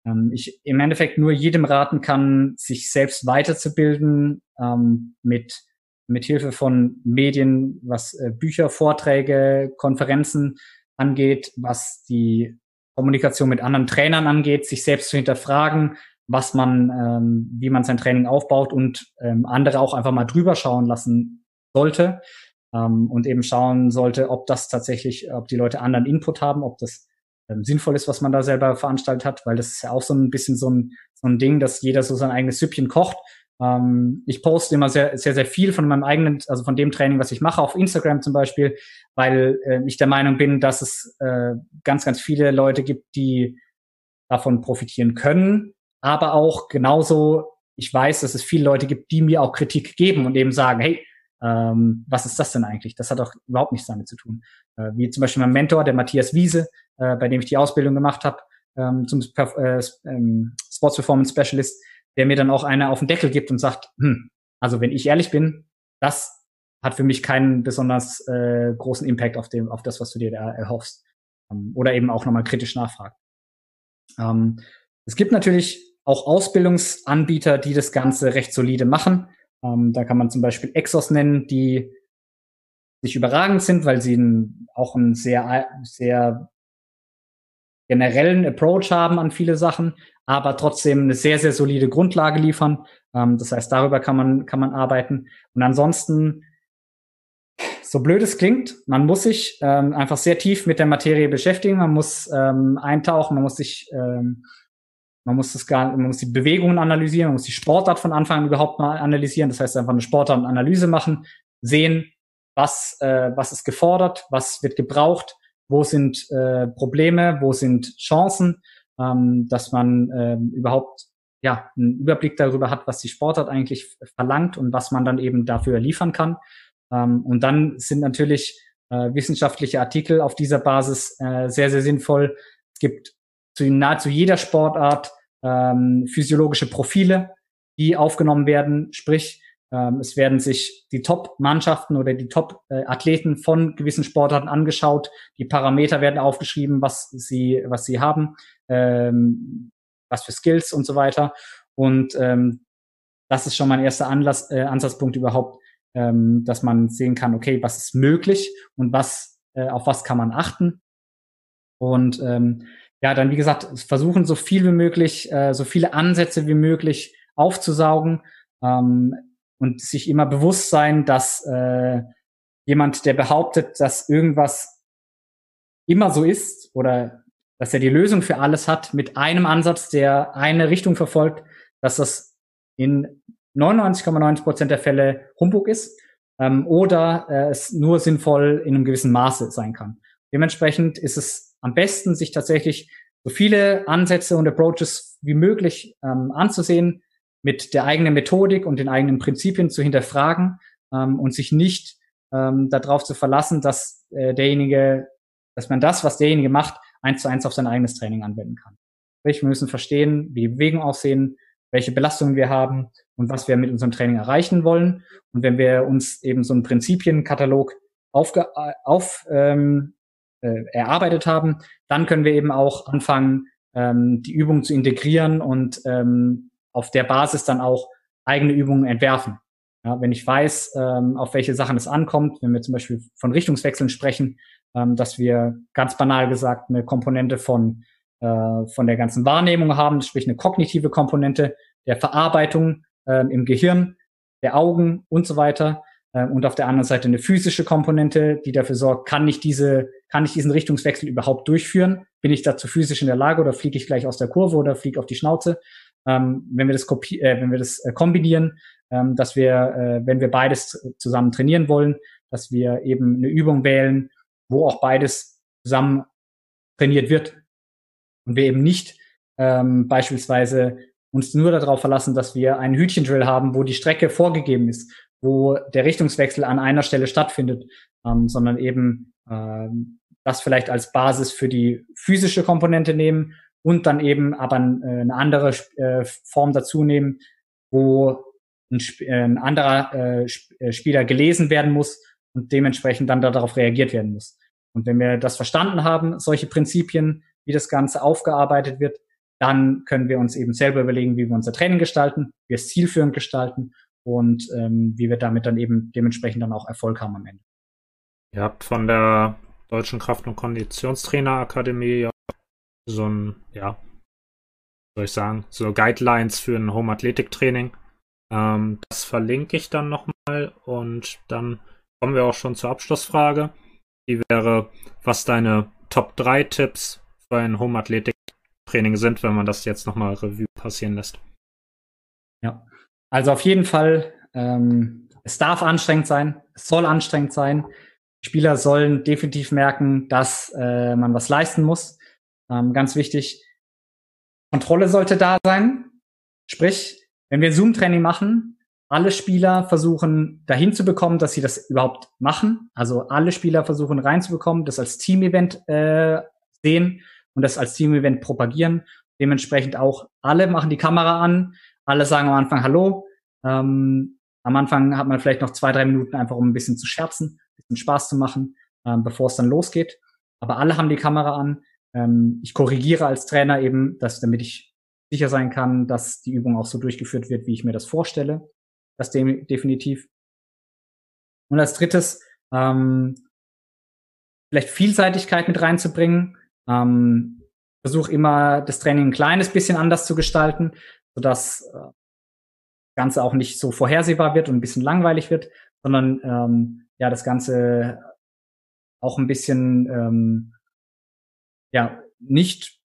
ähm, ich im Endeffekt nur jedem raten kann, sich selbst weiterzubilden ähm, mit mit Hilfe von Medien, was äh, Bücher, Vorträge, Konferenzen angeht, was die Kommunikation mit anderen Trainern angeht, sich selbst zu hinterfragen, was man, ähm, wie man sein Training aufbaut und ähm, andere auch einfach mal drüber schauen lassen sollte ähm, und eben schauen sollte, ob das tatsächlich, ob die Leute anderen Input haben, ob das ähm, sinnvoll ist, was man da selber veranstaltet hat, weil das ist ja auch so ein bisschen so ein, so ein Ding, dass jeder so sein eigenes Süppchen kocht Ähm, ich poste immer sehr, sehr, sehr viel von meinem eigenen, also von dem Training, was ich mache, auf Instagram zum Beispiel, weil äh, ich der Meinung bin, dass es äh, ganz, ganz viele Leute gibt, die davon profitieren können, aber auch genauso, ich weiß, dass es viele Leute gibt, die mir auch Kritik geben und eben sagen, hey, ähm, was ist das denn eigentlich? Das hat doch überhaupt nichts damit zu tun. Äh, wie zum Beispiel mein Mentor, der Matthias Wiese, äh, bei dem ich die Ausbildung gemacht habe ähm, zum Perf äh, ähm, Sports Performance Specialist, der mir dann auch eine auf den Deckel gibt und sagt, hm, also wenn ich ehrlich bin, das hat für mich keinen besonders äh, großen Impact auf, dem, auf das, was du dir da erhoffst. Ähm, oder eben auch nochmal kritisch nachfragt. Ähm, es gibt natürlich auch Ausbildungsanbieter, die das Ganze recht solide machen. Ähm, da kann man zum Beispiel Exos nennen, die nicht überragend sind, weil sie ein, auch einen sehr, sehr generellen Approach haben an viele Sachen, aber trotzdem eine sehr, sehr solide Grundlage liefern. Ähm, das heißt, darüber kann man, kann man arbeiten. Und ansonsten, so blöd es klingt, man muss sich ähm, einfach sehr tief mit der Materie beschäftigen, man muss ähm, eintauchen, man muss sich, ähm, man muss das gar, man muss die Bewegungen analysieren, man muss die Sportart von Anfang an überhaupt mal analysieren. Das heißt, einfach eine Sportartanalyse machen, sehen, was, äh, was ist gefordert, was wird gebraucht, wo sind äh, Probleme, wo sind Chancen, ähm, dass man ähm, überhaupt ja einen Überblick darüber hat, was die Sportart eigentlich verlangt und was man dann eben dafür liefern kann. Ähm, und dann sind natürlich äh, wissenschaftliche Artikel auf dieser Basis äh, sehr, sehr sinnvoll. Es gibt zu nahezu jeder Sportart ähm, physiologische Profile, die aufgenommen werden, sprich es werden sich die Top-Mannschaften oder die Top-Athleten von gewissen Sportarten angeschaut. Die Parameter werden aufgeschrieben, was sie, was sie haben, ähm, was für Skills und so weiter. Und ähm, das ist schon mein erster Anlass, äh, Ansatzpunkt überhaupt, ähm, dass man sehen kann, okay, was ist möglich und was, äh, auf was kann man achten. Und ähm, ja, dann wie gesagt, versuchen so viel wie möglich, äh, so viele Ansätze wie möglich aufzusaugen. Ähm, und sich immer bewusst sein, dass äh, jemand, der behauptet, dass irgendwas immer so ist oder dass er die Lösung für alles hat, mit einem Ansatz, der eine Richtung verfolgt, dass das in 99,9 Prozent der Fälle Humbug ist ähm, oder äh, es nur sinnvoll in einem gewissen Maße sein kann. Dementsprechend ist es am besten, sich tatsächlich so viele Ansätze und Approaches wie möglich ähm, anzusehen, mit der eigenen Methodik und den eigenen Prinzipien zu hinterfragen ähm, und sich nicht ähm, darauf zu verlassen, dass äh, derjenige, dass man das, was derjenige macht, eins zu eins auf sein eigenes Training anwenden kann. Wir müssen verstehen, wie die Bewegungen aussehen, welche Belastungen wir haben und was wir mit unserem Training erreichen wollen. Und wenn wir uns eben so einen Prinzipienkatalog aufge auf, ähm, äh, erarbeitet haben, dann können wir eben auch anfangen, ähm, die Übung zu integrieren und ähm, auf der Basis dann auch eigene Übungen entwerfen. Ja, wenn ich weiß, ähm, auf welche Sachen es ankommt, wenn wir zum Beispiel von Richtungswechseln sprechen, ähm, dass wir ganz banal gesagt eine Komponente von, äh, von der ganzen Wahrnehmung haben, sprich eine kognitive Komponente der Verarbeitung äh, im Gehirn, der Augen und so weiter. Äh, und auf der anderen Seite eine physische Komponente, die dafür sorgt, kann ich diese, kann ich diesen Richtungswechsel überhaupt durchführen? Bin ich dazu physisch in der Lage oder fliege ich gleich aus der Kurve oder fliege auf die Schnauze? Ähm, wenn wir das, kopi äh, wenn wir das äh, kombinieren, ähm, dass wir, äh, wenn wir beides zusammen trainieren wollen, dass wir eben eine Übung wählen, wo auch beides zusammen trainiert wird. Und wir eben nicht ähm, beispielsweise uns nur darauf verlassen, dass wir einen Hütchendrill haben, wo die Strecke vorgegeben ist, wo der Richtungswechsel an einer Stelle stattfindet, ähm, sondern eben ähm, das vielleicht als Basis für die physische Komponente nehmen und dann eben aber äh, eine andere äh, Form dazu nehmen, wo ein, ein anderer äh, äh, Spieler gelesen werden muss und dementsprechend dann darauf reagiert werden muss. Und wenn wir das verstanden haben, solche Prinzipien, wie das Ganze aufgearbeitet wird, dann können wir uns eben selber überlegen, wie wir unser Training gestalten, wie wir es zielführend gestalten und ähm, wie wir damit dann eben dementsprechend dann auch Erfolg haben am Ende. Ihr habt von der Deutschen Kraft- und Konditionstrainerakademie ja so ein, ja, soll ich sagen, so Guidelines für ein Home-Athletik-Training. Ähm, das verlinke ich dann nochmal und dann kommen wir auch schon zur Abschlussfrage. Die wäre, was deine Top 3 Tipps für ein Home-Athletik-Training sind, wenn man das jetzt nochmal Revue passieren lässt. Ja. Also auf jeden Fall, ähm, es darf anstrengend sein, es soll anstrengend sein. Spieler sollen definitiv merken, dass äh, man was leisten muss. Ähm, ganz wichtig, Kontrolle sollte da sein. Sprich, wenn wir Zoom-Training machen, alle Spieler versuchen dahin zu bekommen, dass sie das überhaupt machen. Also alle Spieler versuchen reinzubekommen, das als Team-Event äh, sehen und das als Team-Event propagieren. Dementsprechend auch alle machen die Kamera an, alle sagen am Anfang Hallo. Ähm, am Anfang hat man vielleicht noch zwei, drei Minuten einfach, um ein bisschen zu scherzen, ein bisschen Spaß zu machen, ähm, bevor es dann losgeht. Aber alle haben die Kamera an. Ähm, ich korrigiere als Trainer eben, dass, damit ich sicher sein kann, dass die Übung auch so durchgeführt wird, wie ich mir das vorstelle. Das de definitiv. Und als drittes, ähm, vielleicht Vielseitigkeit mit reinzubringen. Ähm, Versuche immer das Training ein kleines bisschen anders zu gestalten, sodass äh, das Ganze auch nicht so vorhersehbar wird und ein bisschen langweilig wird, sondern ähm, ja das Ganze auch ein bisschen ähm, ja nicht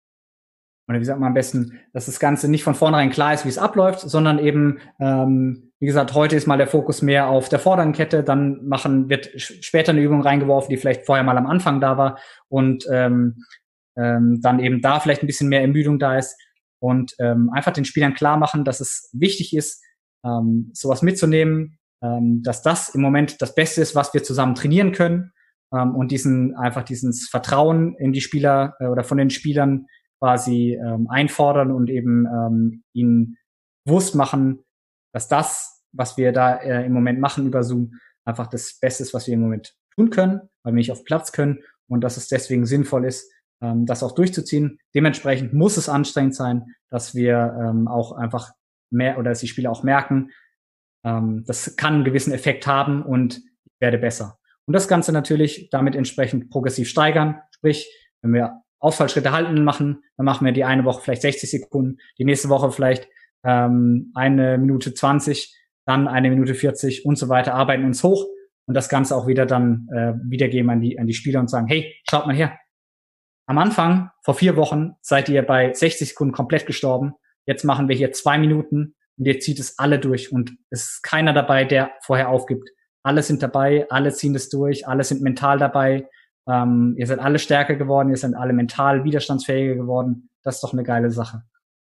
oder wie sagt man am besten, dass das Ganze nicht von vornherein klar ist, wie es abläuft, sondern eben, ähm, wie gesagt, heute ist mal der Fokus mehr auf der vorderen Kette, dann machen, wird später eine Übung reingeworfen, die vielleicht vorher mal am Anfang da war und ähm, ähm, dann eben da vielleicht ein bisschen mehr Ermüdung da ist und ähm, einfach den Spielern klar machen, dass es wichtig ist, ähm, sowas mitzunehmen, ähm, dass das im Moment das Beste ist, was wir zusammen trainieren können ähm, und diesen einfach dieses Vertrauen in die Spieler äh, oder von den Spielern quasi ähm, einfordern und eben ähm, ihnen bewusst machen, dass das, was wir da äh, im Moment machen über Zoom, einfach das Beste ist, was wir im Moment tun können, weil wir nicht auf Platz können und dass es deswegen sinnvoll ist, ähm, das auch durchzuziehen. Dementsprechend muss es anstrengend sein, dass wir ähm, auch einfach mehr oder dass die Spieler auch merken, ähm, das kann einen gewissen Effekt haben und ich werde besser. Und das Ganze natürlich damit entsprechend progressiv steigern. Sprich, wenn wir Ausfallschritte halten machen, dann machen wir die eine Woche vielleicht 60 Sekunden, die nächste Woche vielleicht ähm, eine Minute 20, dann eine Minute 40 und so weiter, arbeiten uns hoch und das Ganze auch wieder dann äh, wiedergeben an die, an die Spieler und sagen, hey, schaut mal her. Am Anfang, vor vier Wochen, seid ihr bei 60 Sekunden komplett gestorben. Jetzt machen wir hier zwei Minuten und jetzt zieht es alle durch und es ist keiner dabei, der vorher aufgibt. Alle sind dabei, alle ziehen es durch, alle sind mental dabei, ähm, ihr seid alle stärker geworden, ihr seid alle mental widerstandsfähiger geworden. Das ist doch eine geile Sache.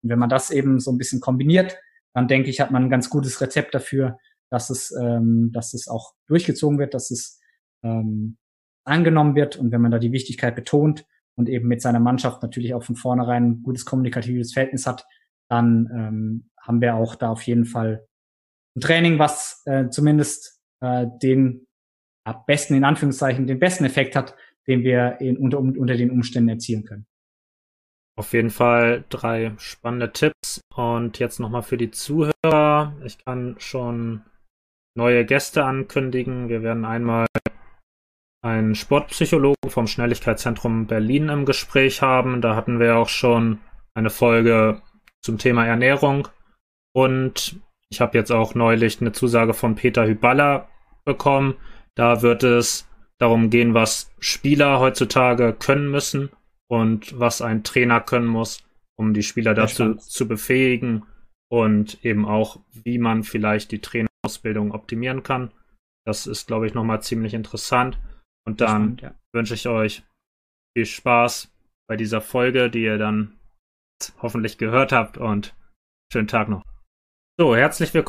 Und wenn man das eben so ein bisschen kombiniert, dann denke ich, hat man ein ganz gutes Rezept dafür, dass es, ähm, dass es auch durchgezogen wird, dass es ähm, angenommen wird. Und wenn man da die Wichtigkeit betont und eben mit seiner Mannschaft natürlich auch von vornherein ein gutes kommunikatives Verhältnis hat, dann ähm, haben wir auch da auf jeden Fall ein Training, was äh, zumindest äh, den ja, besten, in Anführungszeichen, den besten Effekt hat, den wir in, unter, unter den Umständen erzielen können. Auf jeden Fall drei spannende Tipps. Und jetzt nochmal für die Zuhörer. Ich kann schon neue Gäste ankündigen. Wir werden einmal einen Sportpsychologen vom Schnelligkeitszentrum Berlin im Gespräch haben. Da hatten wir auch schon eine Folge zum Thema Ernährung. Und ich habe jetzt auch neulich eine Zusage von Peter Hyballa bekommen. Da wird es darum gehen, was Spieler heutzutage können müssen und was ein Trainer können muss, um die Spieler dazu zu befähigen und eben auch, wie man vielleicht die Trainerausbildung optimieren kann. Das ist, glaube ich, nochmal ziemlich interessant. Und dann ja. wünsche ich euch viel Spaß bei dieser Folge, die ihr dann hoffentlich gehört habt und schönen Tag noch. So, herzlich willkommen